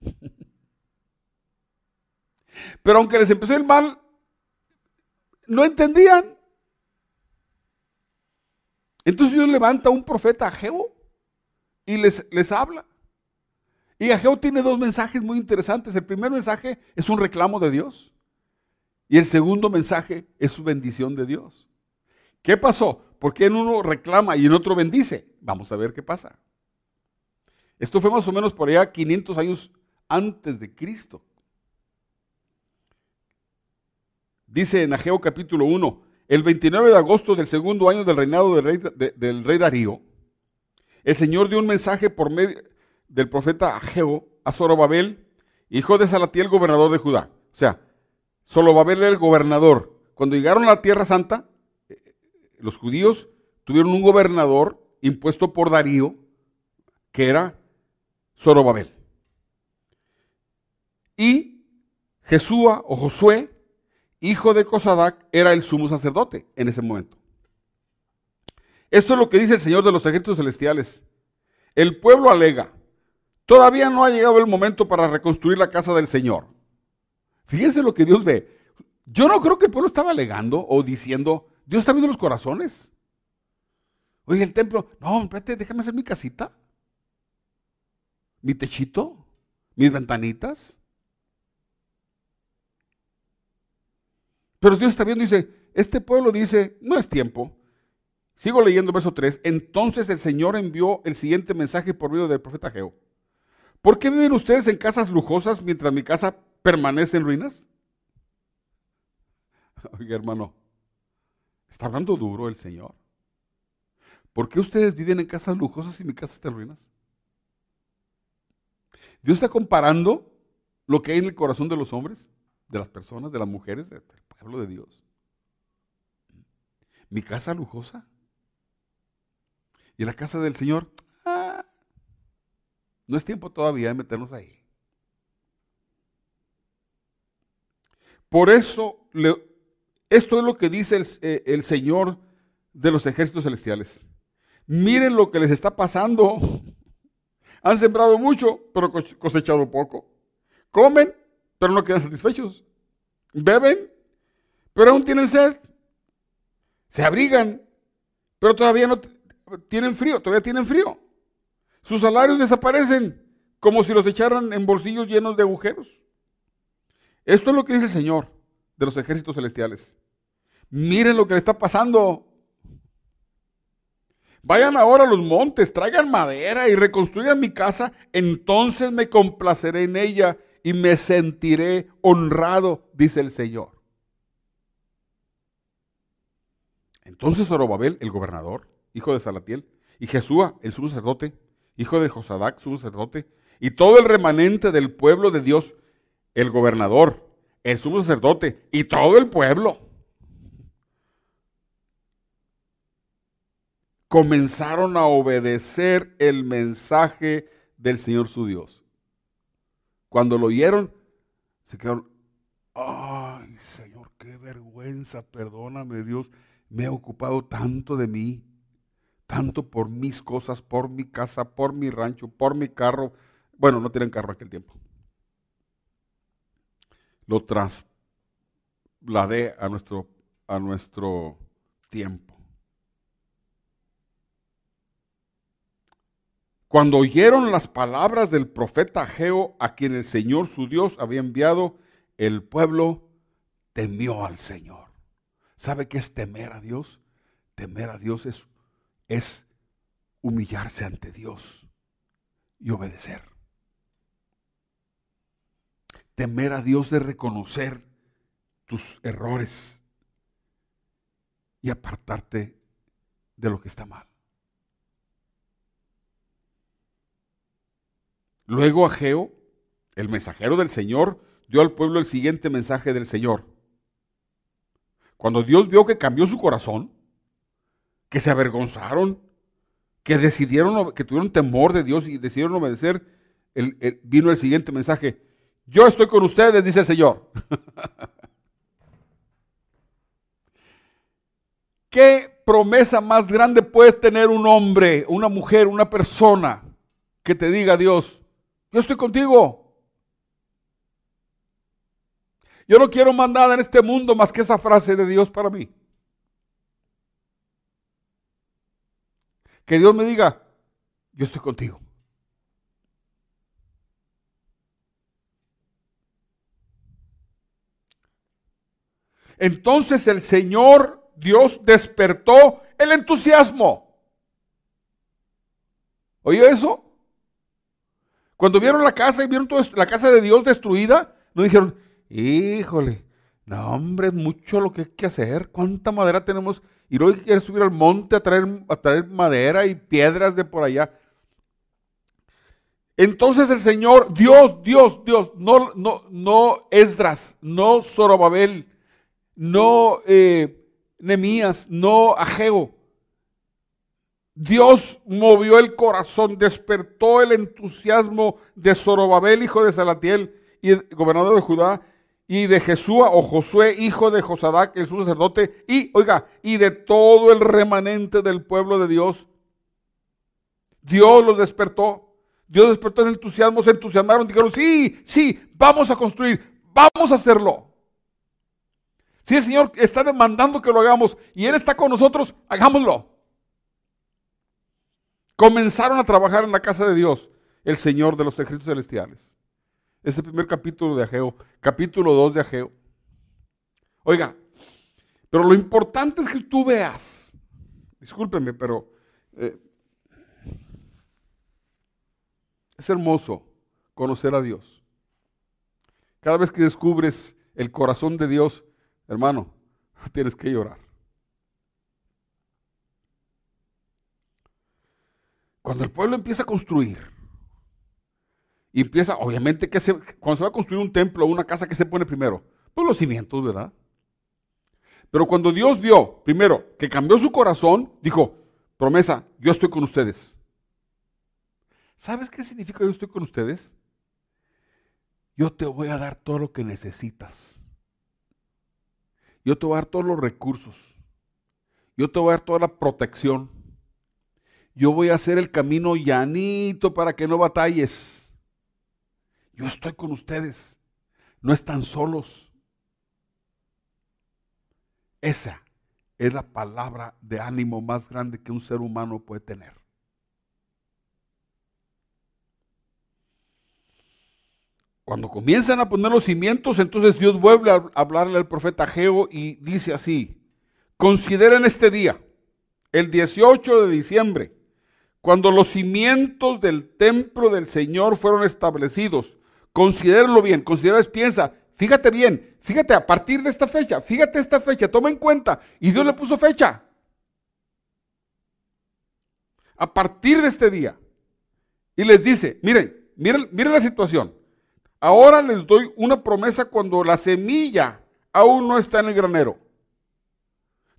Pero aunque les empezó el mal, no entendían. Entonces Dios levanta a un profeta Ageo y les, les habla. Y Ageo tiene dos mensajes muy interesantes. El primer mensaje es un reclamo de Dios. Y el segundo mensaje es su bendición de Dios. ¿Qué pasó? ¿Por qué en uno reclama y en otro bendice? Vamos a ver qué pasa. Esto fue más o menos por allá 500 años antes de Cristo. Dice en Ageo capítulo 1, el 29 de agosto del segundo año del reinado del rey, Darío, el Señor dio un mensaje por medio del profeta Ageo a Zorobabel, hijo de Salatiel, gobernador de Judá. O sea, Zorobabel era el gobernador. Cuando llegaron a la Tierra Santa, eh, los judíos tuvieron un gobernador impuesto por Darío, que era Zorobabel. Y Jesúa o Josué, hijo de Cosadac, era el sumo sacerdote en ese momento. Esto es lo que dice el Señor de los ejércitos celestiales. El pueblo alega, todavía no ha llegado el momento para reconstruir la casa del Señor. Fíjense lo que Dios ve. Yo no creo que el pueblo estaba alegando o diciendo, Dios está viendo los corazones. Oye, el templo, no, espérate, déjame hacer mi casita mi techito, mis ventanitas. Pero Dios está viendo y dice, este pueblo dice, no es tiempo. Sigo leyendo verso 3. Entonces el Señor envió el siguiente mensaje por medio del profeta Geo. ¿Por qué viven ustedes en casas lujosas mientras mi casa permanece en ruinas? Oiga, hermano, está hablando duro el Señor. ¿Por qué ustedes viven en casas lujosas y mi casa está en ruinas? Dios está comparando lo que hay en el corazón de los hombres, de las personas, de las mujeres, del pueblo de Dios. Mi casa lujosa. Y la casa del Señor, ah, no es tiempo todavía de meternos ahí. Por eso, esto es lo que dice eh, el Señor de los ejércitos celestiales. Miren lo que les está pasando. Han sembrado mucho, pero cosechado poco. Comen, pero no quedan satisfechos. Beben, pero aún tienen sed. Se abrigan, pero todavía no tienen frío, todavía tienen frío. Sus salarios desaparecen como si los echaran en bolsillos llenos de agujeros. Esto es lo que dice el Señor de los ejércitos celestiales. Miren lo que le está pasando Vayan ahora a los montes, traigan madera y reconstruyan mi casa, entonces me complaceré en ella y me sentiré honrado, dice el Señor. Entonces Zorobabel, el gobernador, hijo de Salatiel, y Jesúa, el sumo sacerdote, hijo de Josadac, sumo sacerdote, y todo el remanente del pueblo de Dios, el gobernador, el sumo sacerdote y todo el pueblo, comenzaron a obedecer el mensaje del Señor su Dios. Cuando lo oyeron, se quedaron, ay Señor, qué vergüenza, perdóname Dios, me he ocupado tanto de mí, tanto por mis cosas, por mi casa, por mi rancho, por mi carro. Bueno, no tienen carro aquel tiempo. Lo trasladé a nuestro, a nuestro tiempo. Cuando oyeron las palabras del profeta Ageo, a quien el Señor su Dios había enviado, el pueblo temió al Señor. ¿Sabe qué es temer a Dios? Temer a Dios es, es humillarse ante Dios y obedecer. Temer a Dios de reconocer tus errores y apartarte de lo que está mal. Luego Ageo, el mensajero del Señor, dio al pueblo el siguiente mensaje del Señor. Cuando Dios vio que cambió su corazón, que se avergonzaron, que decidieron, que tuvieron temor de Dios y decidieron obedecer, vino el siguiente mensaje. Yo estoy con ustedes, dice el Señor. ¿Qué promesa más grande puedes tener un hombre, una mujer, una persona que te diga Dios, yo estoy contigo. Yo no quiero más nada en este mundo más que esa frase de Dios para mí. Que Dios me diga, yo estoy contigo. Entonces el Señor Dios despertó el entusiasmo. ¿Oye eso? Cuando vieron la casa y vieron la casa de Dios destruida, no dijeron, híjole, no hombre, es mucho lo que hay que hacer. ¿Cuánta madera tenemos? Y luego quiere subir al monte a traer, a traer madera y piedras de por allá. Entonces el Señor, Dios, Dios, Dios, no, no, no Esdras, no Zorobabel, no eh, Nemías, no Ageo, Dios movió el corazón, despertó el entusiasmo de Zorobabel, hijo de Salatiel, y gobernador de Judá, y de Jesúa o Josué, hijo de Josadac, el sacerdote, y, oiga, y de todo el remanente del pueblo de Dios. Dios los despertó. Dios despertó el entusiasmo, se entusiasmaron, dijeron, sí, sí, vamos a construir, vamos a hacerlo. Si el Señor está demandando que lo hagamos y Él está con nosotros, hagámoslo comenzaron a trabajar en la casa de Dios, el Señor de los ejércitos celestiales. Es el primer capítulo de Ageo, capítulo 2 de Ageo. Oiga, pero lo importante es que tú veas, discúlpeme, pero eh, es hermoso conocer a Dios. Cada vez que descubres el corazón de Dios, hermano, tienes que llorar. Cuando el pueblo empieza a construir, y empieza, obviamente, que se, cuando se va a construir un templo o una casa, ¿qué se pone primero? Pues los cimientos, ¿verdad? Pero cuando Dios vio, primero, que cambió su corazón, dijo, promesa, yo estoy con ustedes. ¿Sabes qué significa yo estoy con ustedes? Yo te voy a dar todo lo que necesitas. Yo te voy a dar todos los recursos. Yo te voy a dar toda la protección yo voy a hacer el camino llanito para que no batalles. Yo estoy con ustedes. No están solos. Esa es la palabra de ánimo más grande que un ser humano puede tener. Cuando comienzan a poner los cimientos, entonces Dios vuelve a hablarle al profeta Geo y dice así, consideren este día, el 18 de diciembre, cuando los cimientos del templo del Señor fueron establecidos. Considéralo bien, considera, piensa, fíjate bien, fíjate a partir de esta fecha, fíjate esta fecha, toma en cuenta. Y Dios le puso fecha. A partir de este día. Y les dice, miren, miren, miren la situación. Ahora les doy una promesa cuando la semilla aún no está en el granero.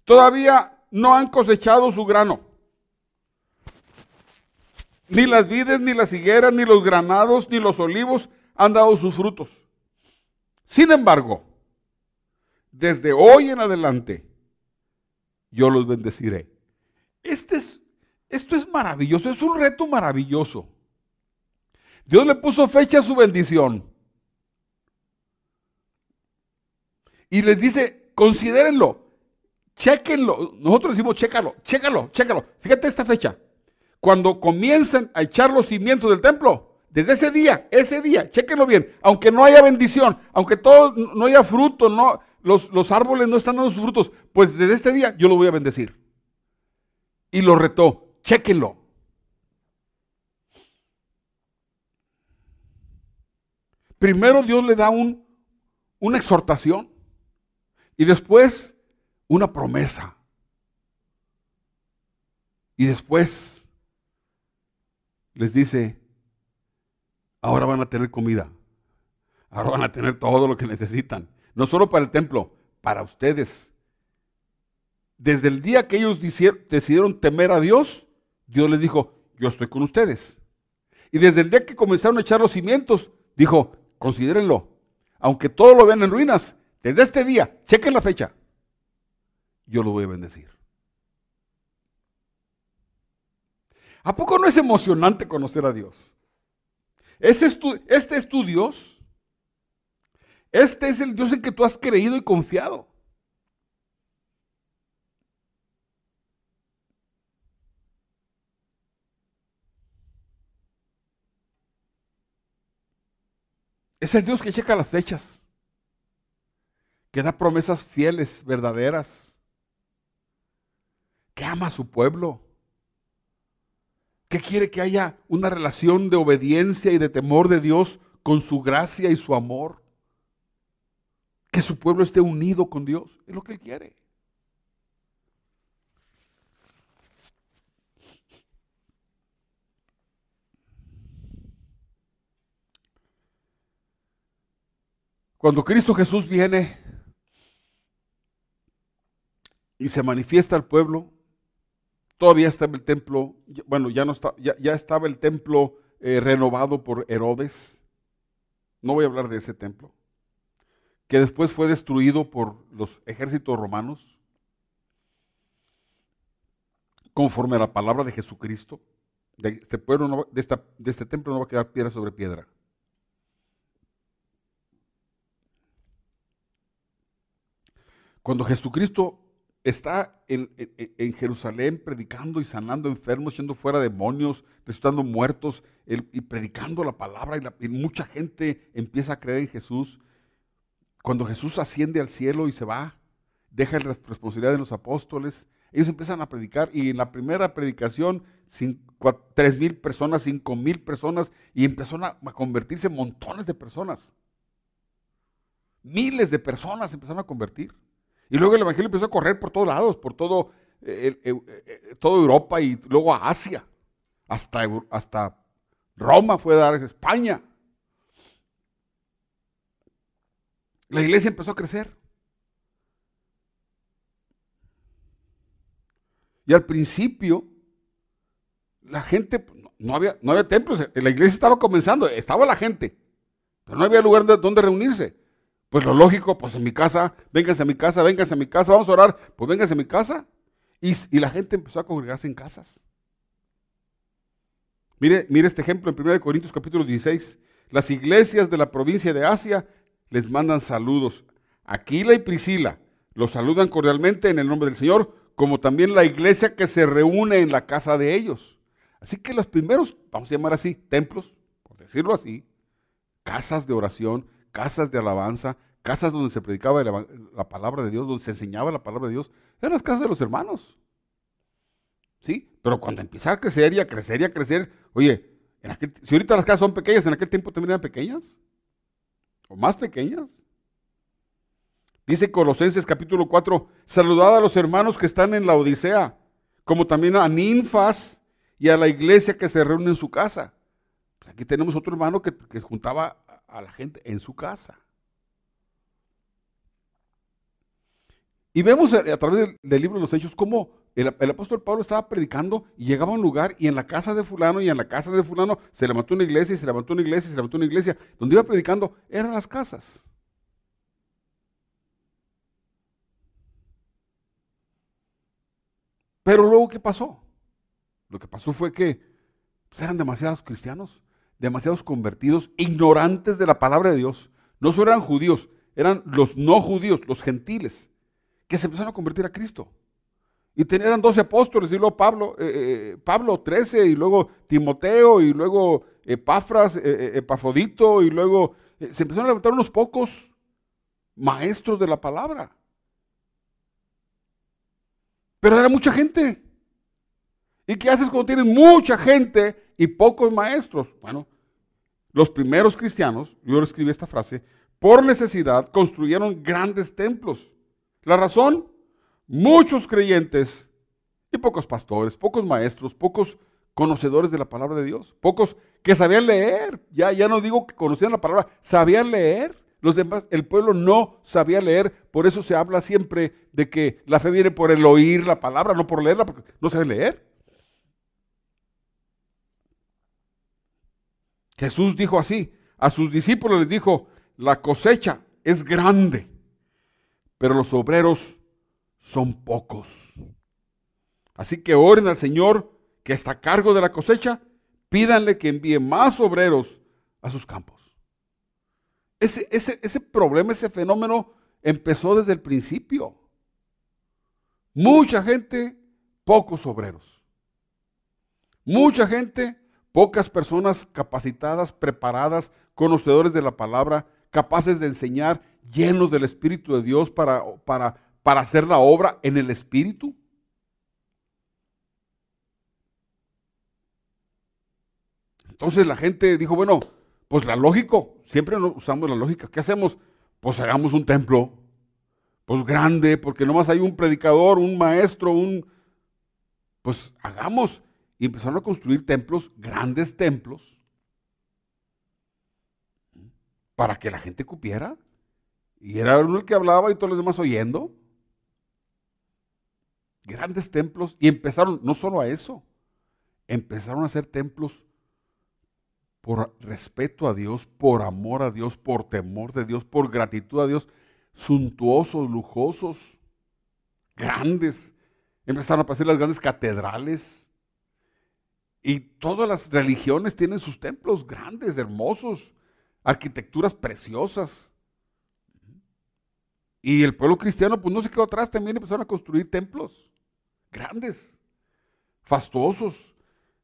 Todavía no han cosechado su grano Ni las vides, ni las higueras, ni los granados, ni los olivos han dado sus frutos. Sin embargo, desde hoy en adelante, yo los bendeciré. Este es, esto es maravilloso, es un reto maravilloso. Dios le puso fecha a su bendición. Y les dice, considérenlo, chequenlo. Nosotros decimos, chécalo, chécalo, chécalo. Fíjate esta fecha. Cuando comiencen a echar los cimientos del templo, desde ese día, ese día, chéquenlo bien, aunque no haya bendición, aunque todo no haya fruto, no, los, los árboles no están dando sus frutos, pues desde este día yo lo voy a bendecir. Y lo retó, chéquenlo. Primero Dios le da un, una exhortación y después una promesa. Y después les dice, ahora van a tener comida, ahora van a tener todo lo que necesitan, no solo para el templo, para ustedes. Desde el día que ellos decidieron temer a Dios, Dios les dijo, yo estoy con ustedes. Y desde el día que comenzaron a echar los cimientos, dijo, considérenlo, aunque todo lo vean en ruinas, desde este día, chequen la fecha, yo lo voy a bendecir. ¿A poco no es emocionante conocer a Dios? Este es tu Dios. Este es el Dios en que tú has creído y confiado. Es el Dios que checa las fechas, que da promesas fieles, verdaderas, que ama a su pueblo, que quiere que haya una relación de obediencia y de temor de Dios con su gracia y su amor. Que su pueblo esté unido con Dios. Es lo que Él quiere. Cuando Cristo Jesús viene y se manifiesta al pueblo, todavía estaba el templo, bueno, ya, no está, ya, estaba el templo eh, renovado por Herodes. No voy a hablar de ese templo, que después fue destruido por los ejércitos romanos, conforme a la palabra de Jesucristo. De este, pueblo de este templo no va a quedar piedra sobre piedra. Cuando Jesucristo está en, Jerusalén predicando y sanando enfermos, yendo fuera demonios, resucitando muertos y predicando la palabra y, mucha gente empieza a creer en Jesús. Cuando Jesús asciende al cielo y se va, deja la responsabilidad de los apóstoles, ellos empiezan a predicar y en la primera predicación tres mil personas, cinco mil personas y empezaron a, a convertirse montones de personas. Miles de personas empezaron a convertir. Y luego el Evangelio empezó a correr por todos lados, por todo, eh, eh, toda Europa y luego a Asia, hasta, hasta Roma fue a dar España. La iglesia empezó a crecer. Y al principio, la gente, no había, no había templos, la iglesia estaba comenzando, estaba la gente, pero no había lugar donde reunirse. Pues lo lógico, pues en mi casa, vénganse a mi casa, vénganse a mi casa, vamos a orar, pues vénganse a mi casa. Y, la gente empezó a congregarse en casas. Mire, mire este ejemplo en 1 Corintios capítulo 16. Las iglesias de la provincia de Asia les mandan saludos. Aquila y Priscila los saludan cordialmente en el nombre del Señor, como también la iglesia que se reúne en la casa de ellos. Así que los primeros, vamos a llamar así, templos, por decirlo así, casas de oración, casas de alabanza, casas donde se predicaba la, palabra de Dios, donde se enseñaba la palabra de Dios, eran las casas de los hermanos. ¿Sí? Pero cuando empezaba a crecer y a crecer y a crecer, oye, si ahorita las casas son pequeñas, en aquel tiempo también eran pequeñas. O más pequeñas. Dice Colosenses capítulo 4, saludad a los hermanos que están en la Odisea, como también a ninfas y a la iglesia que se reúne en su casa. Pues aquí tenemos otro hermano que, que juntaba a la gente en su casa. Y vemos a, través del, libro de los Hechos cómo el, apóstol Pablo estaba predicando y llegaba a un lugar y en la casa de fulano y en la casa de fulano se levantó una iglesia y se levantó una iglesia y se levantó una iglesia. Donde iba predicando eran las casas. Pero luego, ¿qué pasó? Lo que pasó fue que pues, eran demasiados cristianos, demasiados convertidos, ignorantes de la palabra de Dios. No solo eran judíos, eran los no judíos, los gentiles, que se empezaron a convertir a Cristo. Y tenían 12 apóstoles, y luego Pablo, eh, eh, Pablo 13, y luego Timoteo, y luego Epafras, eh, Epafrodito, y luego se empezaron a levantar unos pocos maestros de la palabra. Pero era mucha gente. ¿Y qué haces cuando tienes mucha gente y pocos maestros? Bueno, los primeros cristianos, yo escribí esta frase, por necesidad construyeron grandes templos. La razón, muchos creyentes y pocos pastores, pocos maestros, pocos conocedores de la palabra de Dios, pocos que sabían leer. Ya, ya no digo que conocían la palabra, sabían leer. Los demás, el pueblo no sabía leer, por eso se habla siempre de que la fe viene por el oír la palabra, no por leerla, porque no sabe leer. Jesús dijo así, a sus discípulos les dijo, la cosecha es grande, pero los obreros son pocos. Así que oren al Señor que está a cargo de la cosecha, pídanle que envíe más obreros a sus campos. Ese, problema, ese fenómeno empezó desde el principio. Mucha gente, pocos obreros. Mucha gente, pocas personas capacitadas, preparadas, conocedores de la palabra, capaces de enseñar, llenos del Espíritu de Dios para, para, para hacer la obra en el Espíritu. Entonces la gente dijo, bueno, pues la lógico, siempre usamos la lógica. ¿Qué hacemos? Pues hagamos un templo, pues grande, porque nomás hay un predicador, un maestro, un... Pues hagamos. Y empezaron a construir templos, grandes templos, para que la gente cupiera. Y era uno el que hablaba y todos los demás oyendo. Grandes templos. Y empezaron, no solo a eso, empezaron a hacer templos por respeto a Dios, por amor a Dios, por temor de Dios, por gratitud a Dios, suntuosos, lujosos, grandes. Empezaron a pasar las grandes catedrales. Y todas las religiones tienen sus templos grandes, hermosos, arquitecturas preciosas. Y el pueblo cristiano, pues no se quedó atrás, también empezaron a construir templos grandes, fastuosos.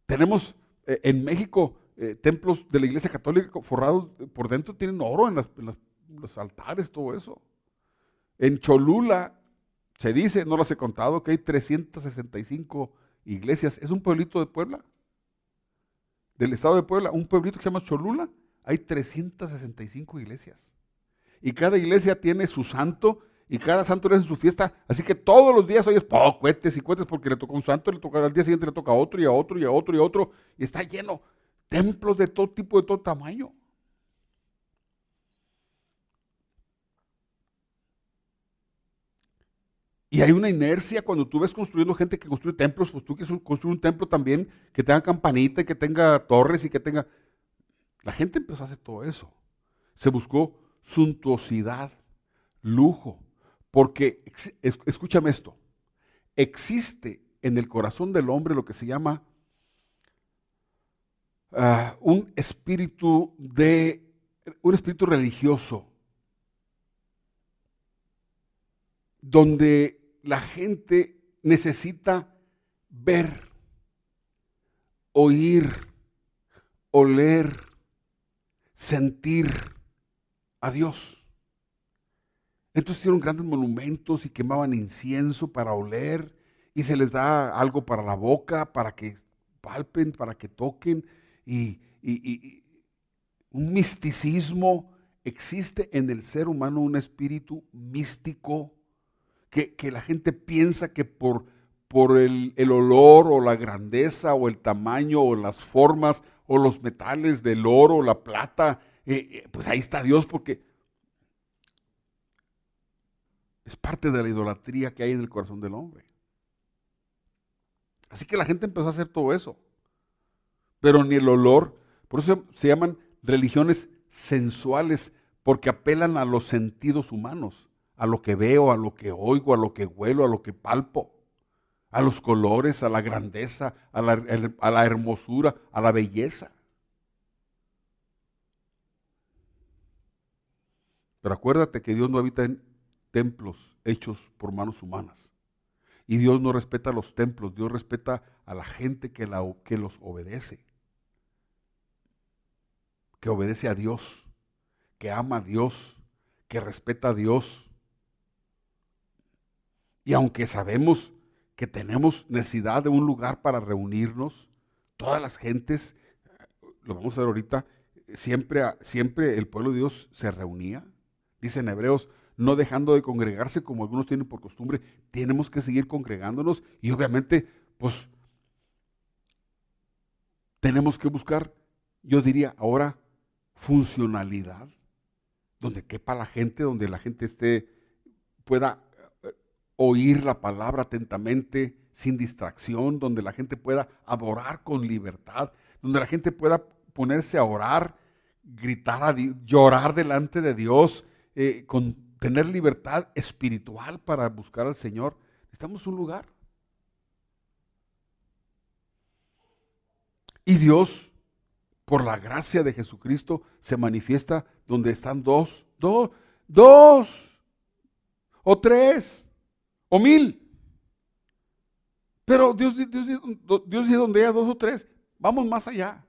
Tenemos eh, en México eh, templos de la iglesia católica forrados por dentro tienen oro en, los altares, todo eso. En Cholula se dice, no las he contado, que hay 365 iglesias. Es un pueblito de Puebla, del estado de Puebla, un pueblito que se llama Cholula. Hay 365 iglesias. Y cada iglesia tiene su santo y cada santo le hace su fiesta. Así que todos los días oyes oh, cohetes y cohetes porque le toca un santo, le toca al día siguiente le toca a otro y a otro y a otro y a otro. Y está lleno templos de todo tipo, de todo tamaño. Y hay una inercia cuando tú ves construyendo gente que construye templos, pues tú quieres construir un templo también que tenga campanita, que tenga torres y que tenga... La gente empezó a hacer todo eso. Se buscó suntuosidad, lujo, porque, escúchame esto, existe en el corazón del hombre lo que se llama Ah, un espíritu de un espíritu religioso donde la gente necesita ver, oír, oler, sentir a Dios. Entonces hicieron grandes monumentos y quemaban incienso para oler y se les da algo para la boca, para que palpen, para que toquen y, un misticismo. Existe en el ser humano un espíritu místico que, la gente piensa que por, por el, olor o la grandeza o el tamaño o las formas o los metales del oro o la plata, eh, eh, pues ahí está Dios porque es parte de la idolatría que hay en el corazón del hombre. Así que la gente empezó a hacer todo eso. Pero ni el olor, por eso se llaman religiones sensuales, porque apelan a los sentidos humanos, a lo que veo, a lo que oigo, a lo que huelo, a lo que palpo, a los colores, a la grandeza, a la, a la hermosura, a la belleza. Pero acuérdate que Dios no habita en templos hechos por manos humanas. Y Dios no respeta los templos, Dios respeta a la gente que, la, que los obedece. Que obedece a Dios, que ama a Dios, que respeta a Dios. Y aunque sabemos que tenemos necesidad de un lugar para reunirnos, todas las gentes, lo vamos a ver ahorita, siempre, siempre el pueblo de Dios se reunía. Dice en Hebreos, no dejando de congregarse como algunos tienen por costumbre, tenemos que seguir congregándonos y obviamente, pues, tenemos que buscar, yo diría ahora, funcionalidad, donde quepa la gente, donde la gente esté, pueda eh, oír la palabra atentamente, sin distracción, donde la gente pueda adorar con libertad, donde la gente pueda ponerse a orar, gritar a Dios, llorar delante de Dios, eh, con tener libertad espiritual para buscar al Señor, necesitamos un lugar. Y Dios, por la gracia de Jesucristo, se manifiesta donde están dos, dos, dos, o tres, o mil. Pero Dios, Dios, dice donde haya dos o tres, vamos más allá.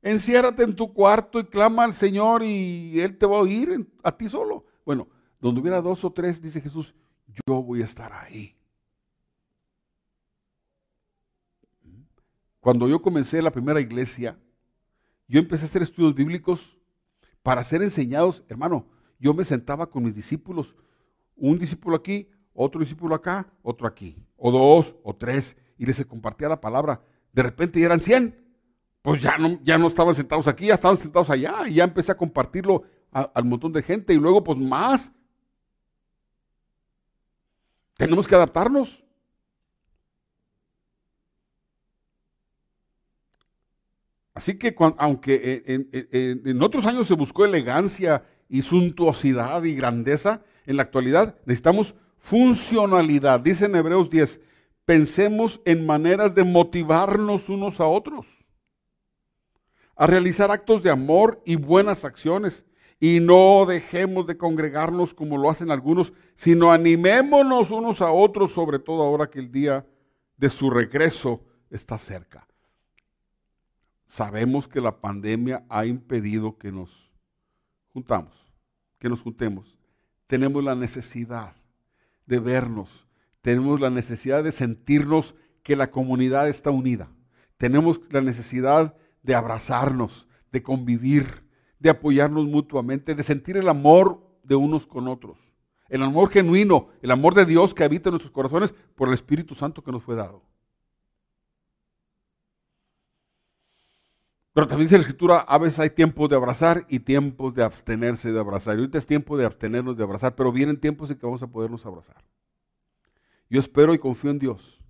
Enciérrate en tu cuarto y clama al Señor y Él te va a oír a ti solo. Bueno, donde hubiera dos o tres, dice Jesús, yo voy a estar ahí. Cuando yo comencé la primera iglesia, yo empecé a hacer estudios bíblicos para ser enseñados. Hermano, yo me sentaba con mis discípulos, un discípulo aquí, otro discípulo acá, otro aquí, o dos, o tres, y les compartía la palabra. De repente ya eran cien pues ya no, ya no estaban sentados aquí, ya estaban sentados allá, y ya empecé a compartirlo al montón de gente, y luego pues más. Tenemos que adaptarnos. Así que aunque en, otros años se buscó elegancia y suntuosidad y grandeza, en la actualidad necesitamos funcionalidad. Dice en Hebreos 10, pensemos en maneras de motivarnos unos a otros a realizar actos de amor y buenas acciones. Y no dejemos de congregarnos como lo hacen algunos, sino animémonos unos a otros, sobre todo ahora que el día de su regreso está cerca. Sabemos que la pandemia ha impedido que nos juntamos, que nos juntemos. Tenemos la necesidad de vernos, tenemos la necesidad de sentirnos que la comunidad está unida. Tenemos la necesidad de abrazarnos, de convivir, de apoyarnos mutuamente, de sentir el amor de unos con otros. El amor genuino, el amor de Dios que habita en nuestros corazones por el Espíritu Santo que nos fue dado. Pero también dice la Escritura, a veces hay tiempos de abrazar y tiempos de abstenerse de abrazar. Y ahorita es tiempo de abstenernos de abrazar, pero vienen tiempos en que vamos a podernos abrazar. Yo espero y confío en Dios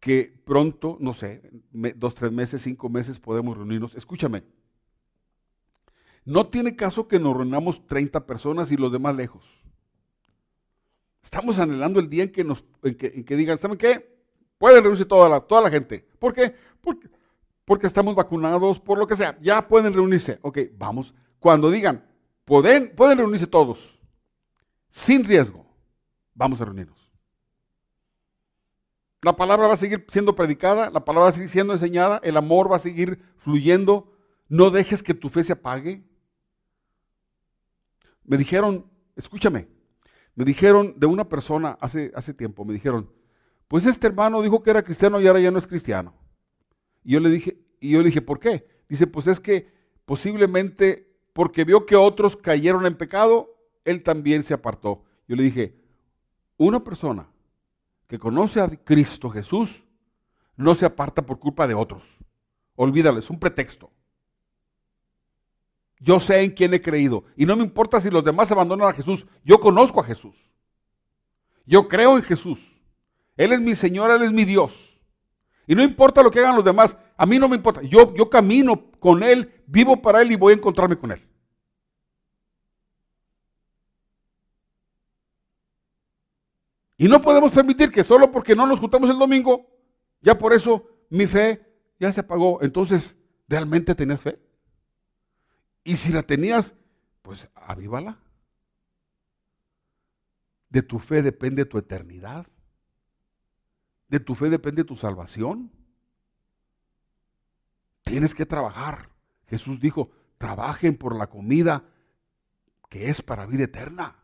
que pronto, no sé, dos, tres meses, cinco meses podemos reunirnos. Escúchame, no tiene caso que nos reunamos 30 personas y los demás lejos. Estamos anhelando el día en que, nos, en que, digan, ¿saben qué? Pueden reunirse toda la, toda la gente. ¿Por qué? Porque, porque estamos vacunados, por lo que sea. Ya pueden reunirse. Ok, vamos. Cuando digan, pueden, pueden reunirse todos, sin riesgo, vamos a reunirnos. La palabra va a seguir siendo predicada, la palabra va a seguir siendo enseñada, el amor va a seguir fluyendo. No dejes que tu fe se apague. Me dijeron, escúchame, me dijeron de una persona hace, hace tiempo, me dijeron, pues este hermano dijo que era cristiano y ahora ya no es cristiano. Y yo le dije, y yo le dije, ¿por qué? Dice, pues es que posiblemente porque vio que otros cayeron en pecado, él también se apartó. Yo le dije, una persona que conoce a Cristo Jesús no se aparta por culpa de otros. Olvídalo, es un pretexto. Yo sé en quién he creído. Y no me importa si los demás abandonan a Jesús. Yo conozco a Jesús. Yo creo en Jesús. Él es mi Señor, Él es mi Dios. Y no importa lo que hagan los demás, a mí no me importa. Yo, yo camino con Él, vivo para Él y voy a encontrarme con Él. Y no podemos permitir que solo porque no nos juntamos el domingo, ya por eso mi fe ya se apagó. Entonces, ¿realmente tenías fe? Y si la tenías, pues avívala. De tu fe depende tu eternidad. De tu fe depende tu salvación. Tienes que trabajar. Jesús dijo, trabajen por la comida que es para vida eterna.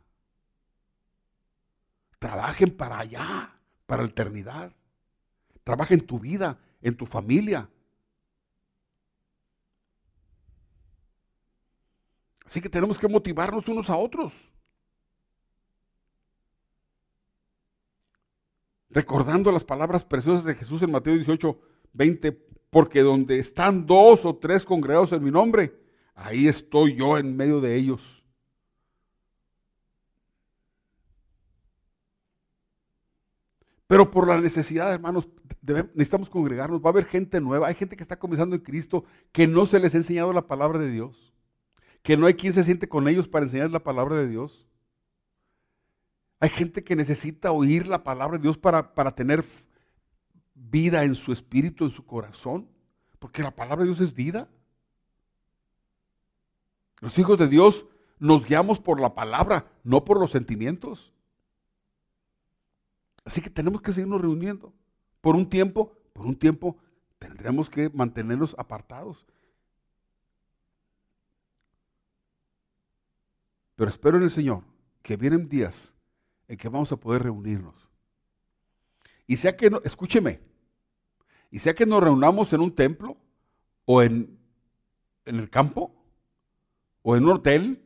Trabajen para allá, para la eternidad. Trabaja en tu vida, en tu familia. Así que tenemos que motivarnos unos a otros. Recordando las palabras preciosas de Jesús en Mateo 18, 20, porque donde están dos o tres congregados en mi nombre, ahí estoy yo en medio de ellos. Pero por la necesidad, hermanos, necesitamos congregarnos. Va a haber gente nueva. Hay gente que está comenzando en Cristo que no se les ha enseñado la palabra de Dios. Que no hay quien se siente con ellos para enseñar la palabra de Dios. Hay gente que necesita oír la palabra de Dios para, para tener vida en su espíritu, en su corazón. Porque la palabra de Dios es vida. Los hijos de Dios nos guiamos por la palabra, no por los sentimientos. Así que tenemos que seguirnos reuniendo. Por un tiempo, por un tiempo tendremos que mantenernos apartados. Pero espero en el Señor que vienen días en que vamos a poder reunirnos. Y sea que, no, escúcheme, y sea que nos reunamos en un templo o en, en el campo o en un hotel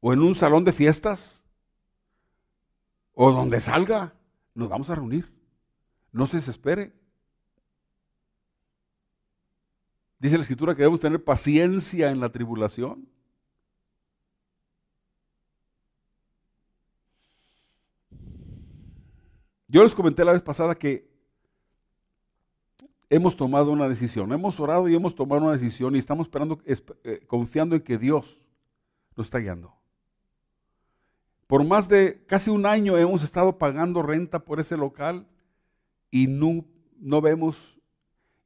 o en un salón de fiestas o donde salga, nos vamos a reunir. No se desespere. Dice la escritura que debemos tener paciencia en la tribulación. Yo les comenté la vez pasada que hemos tomado una decisión, hemos orado y hemos tomado una decisión y estamos esperando, eh, confiando en que Dios nos está guiando. Por más de casi un año hemos estado pagando renta por ese local y no, no vemos.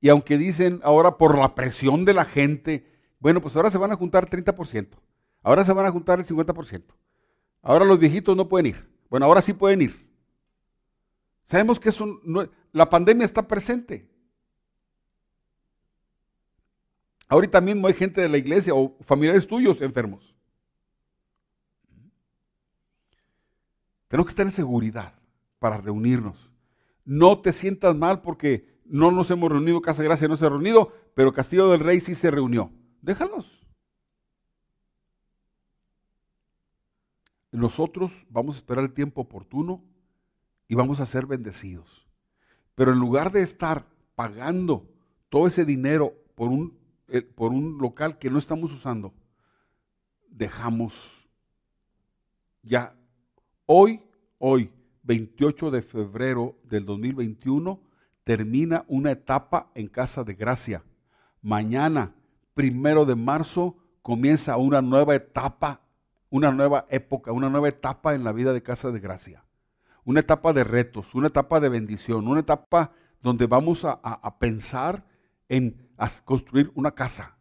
Y aunque dicen ahora por la presión de la gente, bueno, pues ahora se van a juntar 30%, ahora se van a juntar el 50%, ahora los viejitos no pueden ir. Bueno, ahora sí pueden ir. Sabemos que eso la pandemia está presente. Ahorita mismo hay gente de la iglesia o familiares tuyos enfermos. Tenemos que estar en seguridad para reunirnos. No te sientas mal porque no nos hemos reunido, Casa Gracia no se ha reunido, pero Castillo del Rey sí se reunió. Déjalos. Nosotros vamos a esperar el tiempo oportuno y vamos a ser bendecidos. Pero en lugar de estar pagando todo ese dinero por un, eh, por un local que no estamos usando, dejamos ya Hoy, hoy, 28 de febrero del 2021, termina una etapa en Casa de Gracia. Mañana, primero de marzo, comienza una nueva etapa, una nueva época, una nueva etapa en la vida de Casa de Gracia. Una etapa de retos, una etapa de bendición, una etapa donde vamos a, pensar en construir una casa.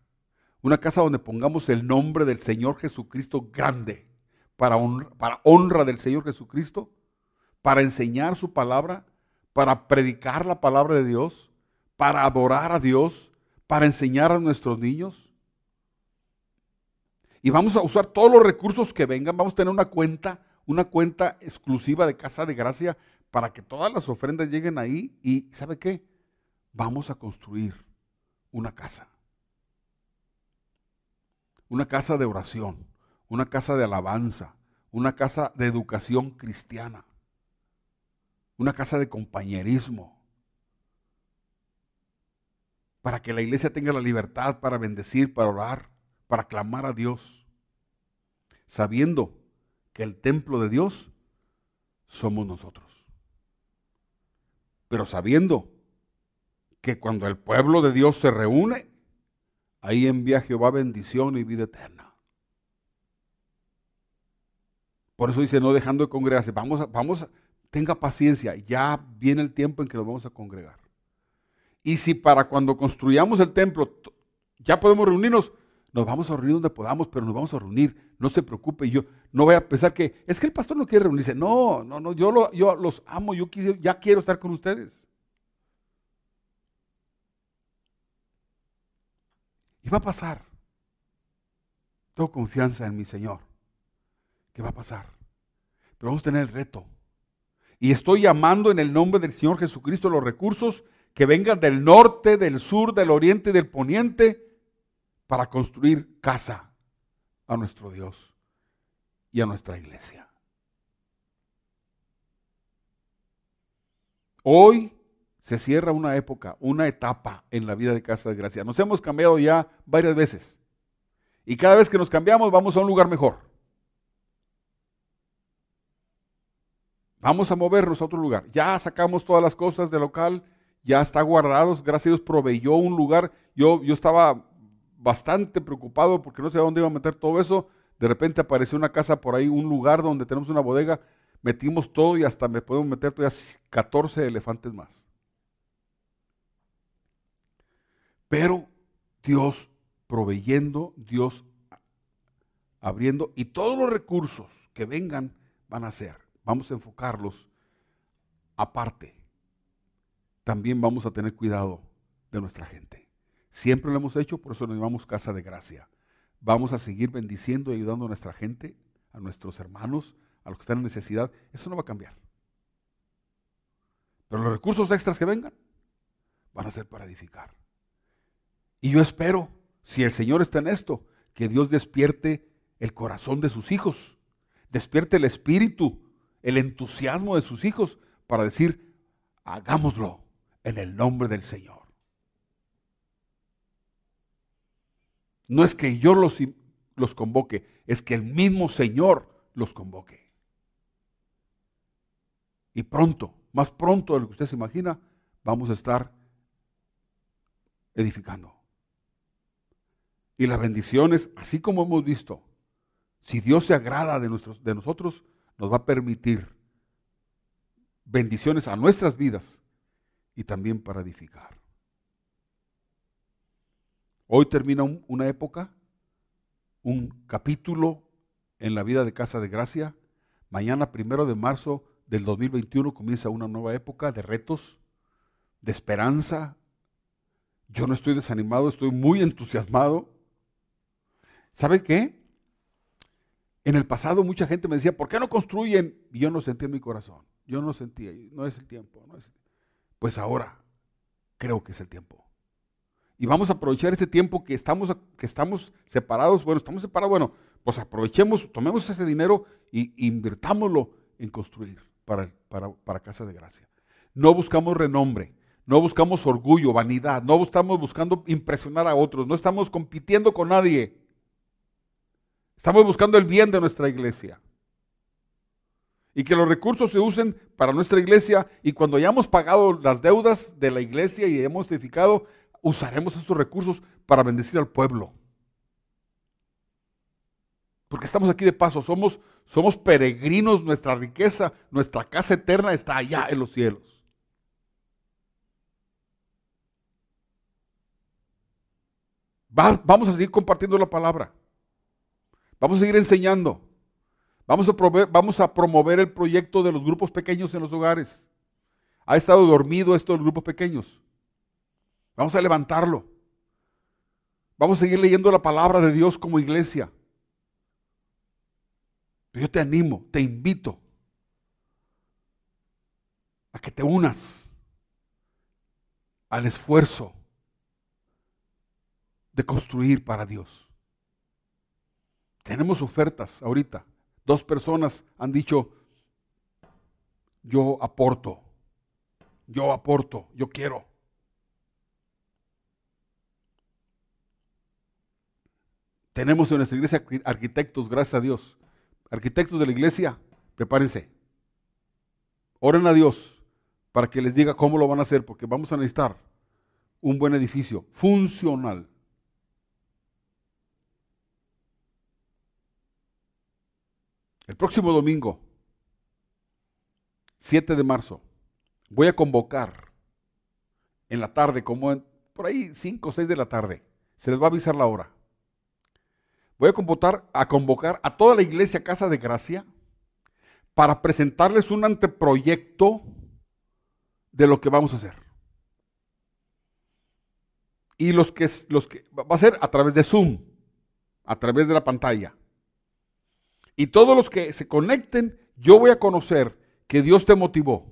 Una casa donde pongamos el nombre del Señor Jesucristo grande para honra, del Señor Jesucristo, para enseñar su palabra, para predicar la palabra de Dios, para adorar a Dios, para enseñar a nuestros niños. Y vamos a usar todos los recursos que vengan. Vamos a tener una cuenta, una cuenta exclusiva de Casa de Gracia para que todas las ofrendas lleguen ahí. Y ¿sabe qué? Vamos a construir una casa. Una casa de oración una casa de alabanza, una casa de educación cristiana, una casa de compañerismo, para que la iglesia tenga la libertad para bendecir, para orar, para clamar a Dios, sabiendo que el templo de Dios somos nosotros. pero sabiendo que cuando el pueblo de Dios se reúne, ahí envía Jehová bendición y vida eterna. Por eso dice, no dejando de congregarse, vamos, vamos, tenga paciencia, ya viene el tiempo en que nos vamos a congregar. Y si para cuando construyamos el templo ya podemos reunirnos, nos vamos a reunir donde podamos, pero nos vamos a reunir. No se preocupe, yo no voy a pensar que es que el pastor no quiere reunirse. No, no, no, yo, lo, yo los amo, yo ya quiero estar con ustedes. Y va a pasar. Tengo confianza en mi Señor. Que va a pasar. Pero vamos a tener el reto. Y estoy llamando en el nombre del Señor Jesucristo los recursos que vengan del norte, del sur, del oriente y del poniente para construir casa a nuestro Dios y a nuestra iglesia. Hoy se cierra una época, una etapa en la vida de Casa de Gracia. Nos hemos cambiado ya varias veces. Y cada vez que nos cambiamos vamos a un lugar mejor. Vamos a movernos a otro lugar. Ya sacamos todas las cosas del local, ya está guardados. Gracias a Dios proveyó un lugar. Yo, yo estaba bastante preocupado porque no sé dónde iba a meter todo eso. De repente apareció una casa por ahí, un lugar donde tenemos una bodega. Metimos todo y hasta me podemos meter todavía 14 elefantes más. Pero Dios proveyendo, Dios abriendo y todos los recursos que vengan van a ser. Vamos a enfocarlos aparte. También vamos a tener cuidado de nuestra gente. Siempre lo hemos hecho, por eso nos llamamos casa de gracia. Vamos a seguir bendiciendo y ayudando a nuestra gente, a nuestros hermanos, a los que están en necesidad. Eso no va a cambiar. Pero los recursos extras que vengan van a ser para edificar. Y yo espero, si el Señor está en esto, que Dios despierte el corazón de sus hijos, despierte el espíritu, el entusiasmo de sus hijos para decir, hagámoslo en el nombre del Señor. No es que yo los, los convoque, es que el mismo Señor los convoque. Y pronto, más pronto de lo que usted se imagina, vamos a estar edificando. Y las bendiciones, así como hemos visto, si Dios se agrada de, nuestros, de nosotros, nos va a permitir bendiciones a nuestras vidas y también para edificar. Hoy termina una época, un capítulo en la vida de Casa de Gracia. Mañana, primero de marzo del 2021, comienza una nueva época de retos, de esperanza. Yo no estoy desanimado, estoy muy entusiasmado. ¿Sabe qué? En el pasado mucha gente me decía, ¿por qué no construyen? Y yo no sentía en mi corazón. Yo no sentía, no es el tiempo. No es Pues ahora creo que es el tiempo y vamos a aprovechar ese tiempo que estamos, que estamos separados. Bueno, estamos separados, bueno, pues aprovechemos, tomemos ese dinero e invirtámoslo en construir para, para, para Casa de Gracia. No buscamos renombre, no buscamos orgullo, vanidad, no estamos buscando impresionar a otros, no estamos compitiendo con nadie. Estamos buscando el bien de nuestra iglesia. Y que los recursos se usen para nuestra iglesia y cuando hayamos pagado las deudas de la iglesia y hemos edificado, usaremos estos recursos para bendecir al pueblo. Porque estamos aquí de paso, somos, somos peregrinos, nuestra riqueza, nuestra casa eterna está allá en los cielos. vamos a seguir compartiendo la palabra. Vamos a seguir enseñando. Vamos a, vamos a promover el proyecto de los grupos pequeños en los hogares. Ha estado dormido esto de los grupos pequeños. Vamos a levantarlo. Vamos a seguir leyendo la palabra de Dios como iglesia. Pero yo te animo, te invito a que te unas al esfuerzo de construir para Dios. Tenemos ofertas ahorita. Dos personas han dicho, yo aporto, yo aporto, yo quiero. Tenemos en nuestra iglesia arquitectos, gracias a Dios. Arquitectos de la iglesia, prepárense. Oren a Dios para que les diga cómo lo van a hacer, porque vamos a necesitar un buen edificio funcional. El próximo domingo, 7 de marzo, voy a convocar en la tarde, como por ahí 5 o 6 de la tarde, se les va a avisar la hora. Voy a convocar, a convocar a toda la iglesia Casa de Gracia para presentarles un anteproyecto de lo que vamos a hacer. Y los que, los que va a ser a través de Zoom, a través de la pantalla. Y todos los que se conecten, yo voy a conocer que Dios te motivó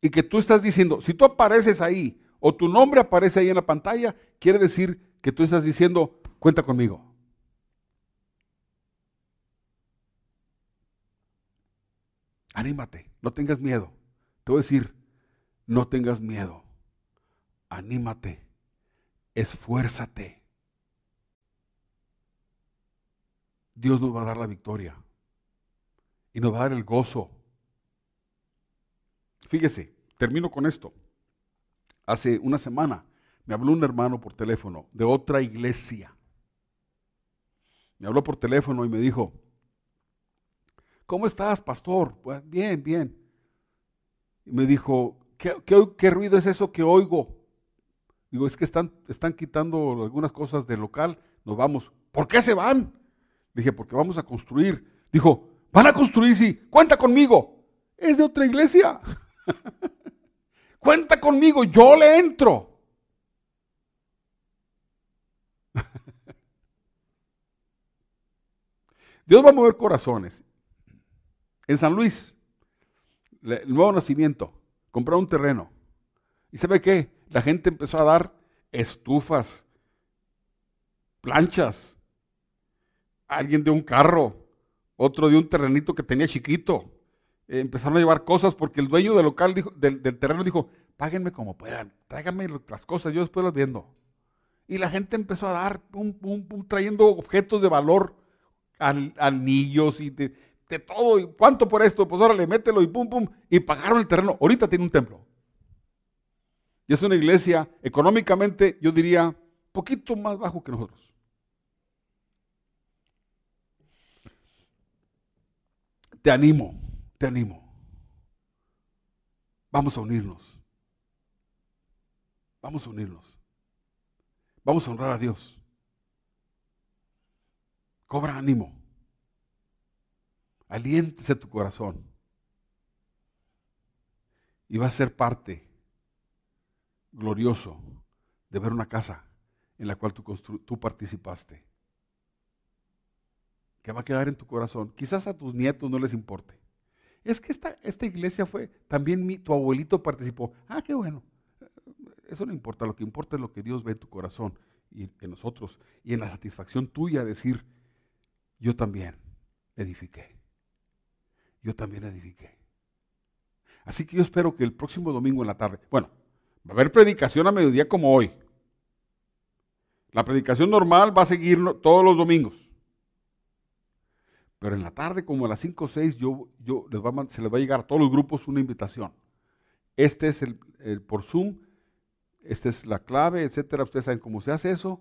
y que tú estás diciendo, si tú apareces ahí o tu nombre aparece ahí en la pantalla, quiere decir que tú estás diciendo, cuenta conmigo. Anímate, no tengas miedo. Te voy a decir, no tengas miedo. Anímate, esfuérzate. Dios nos va a dar la victoria y nos va a dar el gozo. Fíjese, termino con esto. Hace una semana me habló un hermano por teléfono de otra iglesia. Me habló por teléfono y me dijo, ¿cómo estás, pastor? Pues bien, bien. Y me dijo, ¿qué, ruido es eso que oigo? Digo, es que están, están quitando algunas cosas del local, nos vamos. ¿Por qué se van? Dije, porque vamos a construir. Dijo, van a construir, sí, cuenta conmigo. Es de otra iglesia. cuenta conmigo, yo le entro. Dios va a mover corazones. En San Luis, el nuevo nacimiento, compraron un terreno. ¿Y sabe qué? La gente empezó a dar estufas, planchas, alguien de un carro, otro de un terrenito que tenía chiquito. Empezaron a llevar cosas porque el dueño del local del, terreno dijo, páguenme como puedan, tráiganme las cosas, yo después las viendo. Y la gente empezó a dar, pum, pum, pum, trayendo objetos de valor, al, anillos y de, todo. ¿Cuánto por esto? Pues órale, mételo y pum, pum. Y pagaron el terreno. Ahorita tiene un templo. Y es una iglesia económicamente, yo diría, poquito más bajo que nosotros. Te animo, te animo. Vamos a unirnos. Vamos a unirnos. Vamos a honrar a Dios. Cobra ánimo. Aliéntese tu corazón. Y va a ser parte glorioso de ver una casa en la cual tú, tú participaste que va a quedar en tu corazón. Quizás a tus nietos no les importe. Es que esta, esta iglesia fue, también mi, tu abuelito participó. Ah, qué bueno. Eso no importa, lo que importa es lo que Dios ve en tu corazón y en nosotros y en la satisfacción tuya decir, yo también edifiqué. Yo también edifiqué. Así que yo espero que el próximo domingo en la tarde, bueno, va a haber predicación a mediodía como hoy. La predicación normal va a seguir todos los domingos. Pero en la tarde, como a las 5 o 6, yo, yo se les va a llegar a todos los grupos una invitación. Este es el, por Zoom, esta es la clave, etcétera. Ustedes saben cómo se hace eso.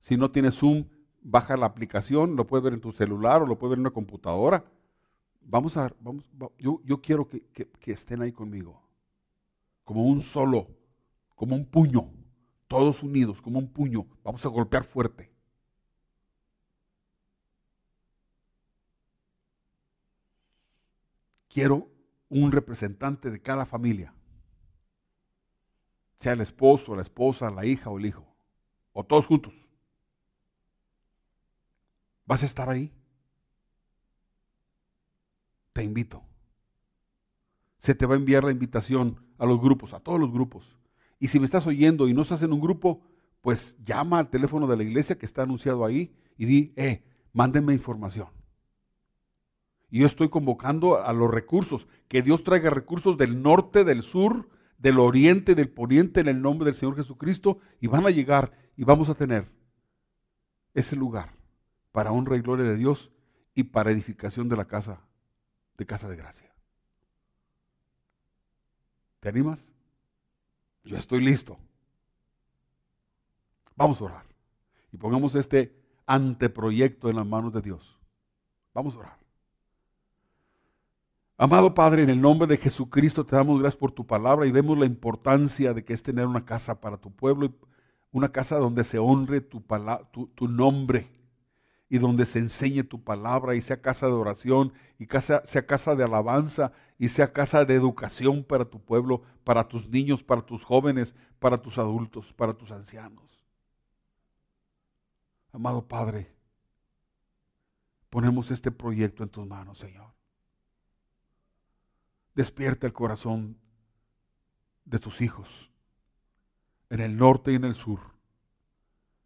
Si no tienes Zoom, baja la aplicación, lo puedes ver en tu celular o lo puedes ver en una computadora. Vamos a, vamos, yo, yo quiero que, que estén ahí conmigo, como un solo, como un puño, todos unidos, como un puño. Vamos a golpear fuerte. quiero un representante de cada familia, sea el esposo, la esposa, la hija o el hijo, o todos juntos. ¿Vas a estar ahí? Te invito. Se te va a enviar la invitación a los grupos, a todos los grupos. Y si me estás oyendo y no estás en un grupo, pues llama al teléfono de la iglesia que está anunciado ahí y di, eh, mándenme información. Y yo estoy convocando a los recursos, que Dios traiga recursos del norte, del sur, del oriente, del poniente en el nombre del Señor Jesucristo y van a llegar y vamos a tener ese lugar para honra y gloria de Dios y para edificación de la casa, de casa de gracia. ¿Te animas? Yo estoy listo. Vamos a orar. Y pongamos este anteproyecto en las manos de Dios. Vamos a orar. Amado Padre, en el nombre de Jesucristo te damos gracias por tu palabra y vemos la importancia de que es tener una casa para tu pueblo, una casa donde se honre tu, tu nombre y donde se enseñe tu palabra y sea casa de oración y casa, sea casa de alabanza y sea casa de educación para tu pueblo, para tus niños, para tus jóvenes, para tus adultos, para tus ancianos. Amado Padre, ponemos este proyecto en tus manos, Señor. Despierta el corazón de tus hijos en el norte y en el sur,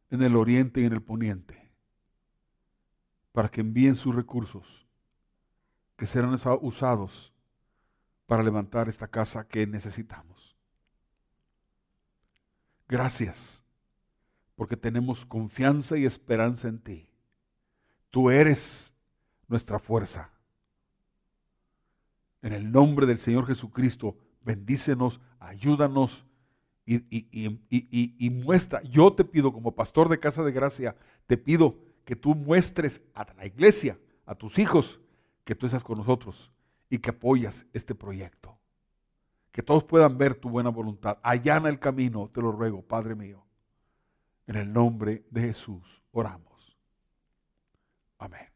en el oriente y en el poniente para que envíen sus recursos, que serán usados para levantar esta casa que necesitamos. Gracias, porque tenemos confianza y esperanza en ti. Tú eres nuestra fuerza. En el nombre del Señor Jesucristo, bendícenos, ayúdanos y, muestra. Yo te pido como pastor de Casa de Gracia, te pido que tú muestres a la iglesia, a tus hijos, que tú estás con nosotros y que apoyas este proyecto. Que todos puedan ver tu buena voluntad. Allana el camino, te lo ruego, Padre mío. En el nombre de Jesús oramos. Amén.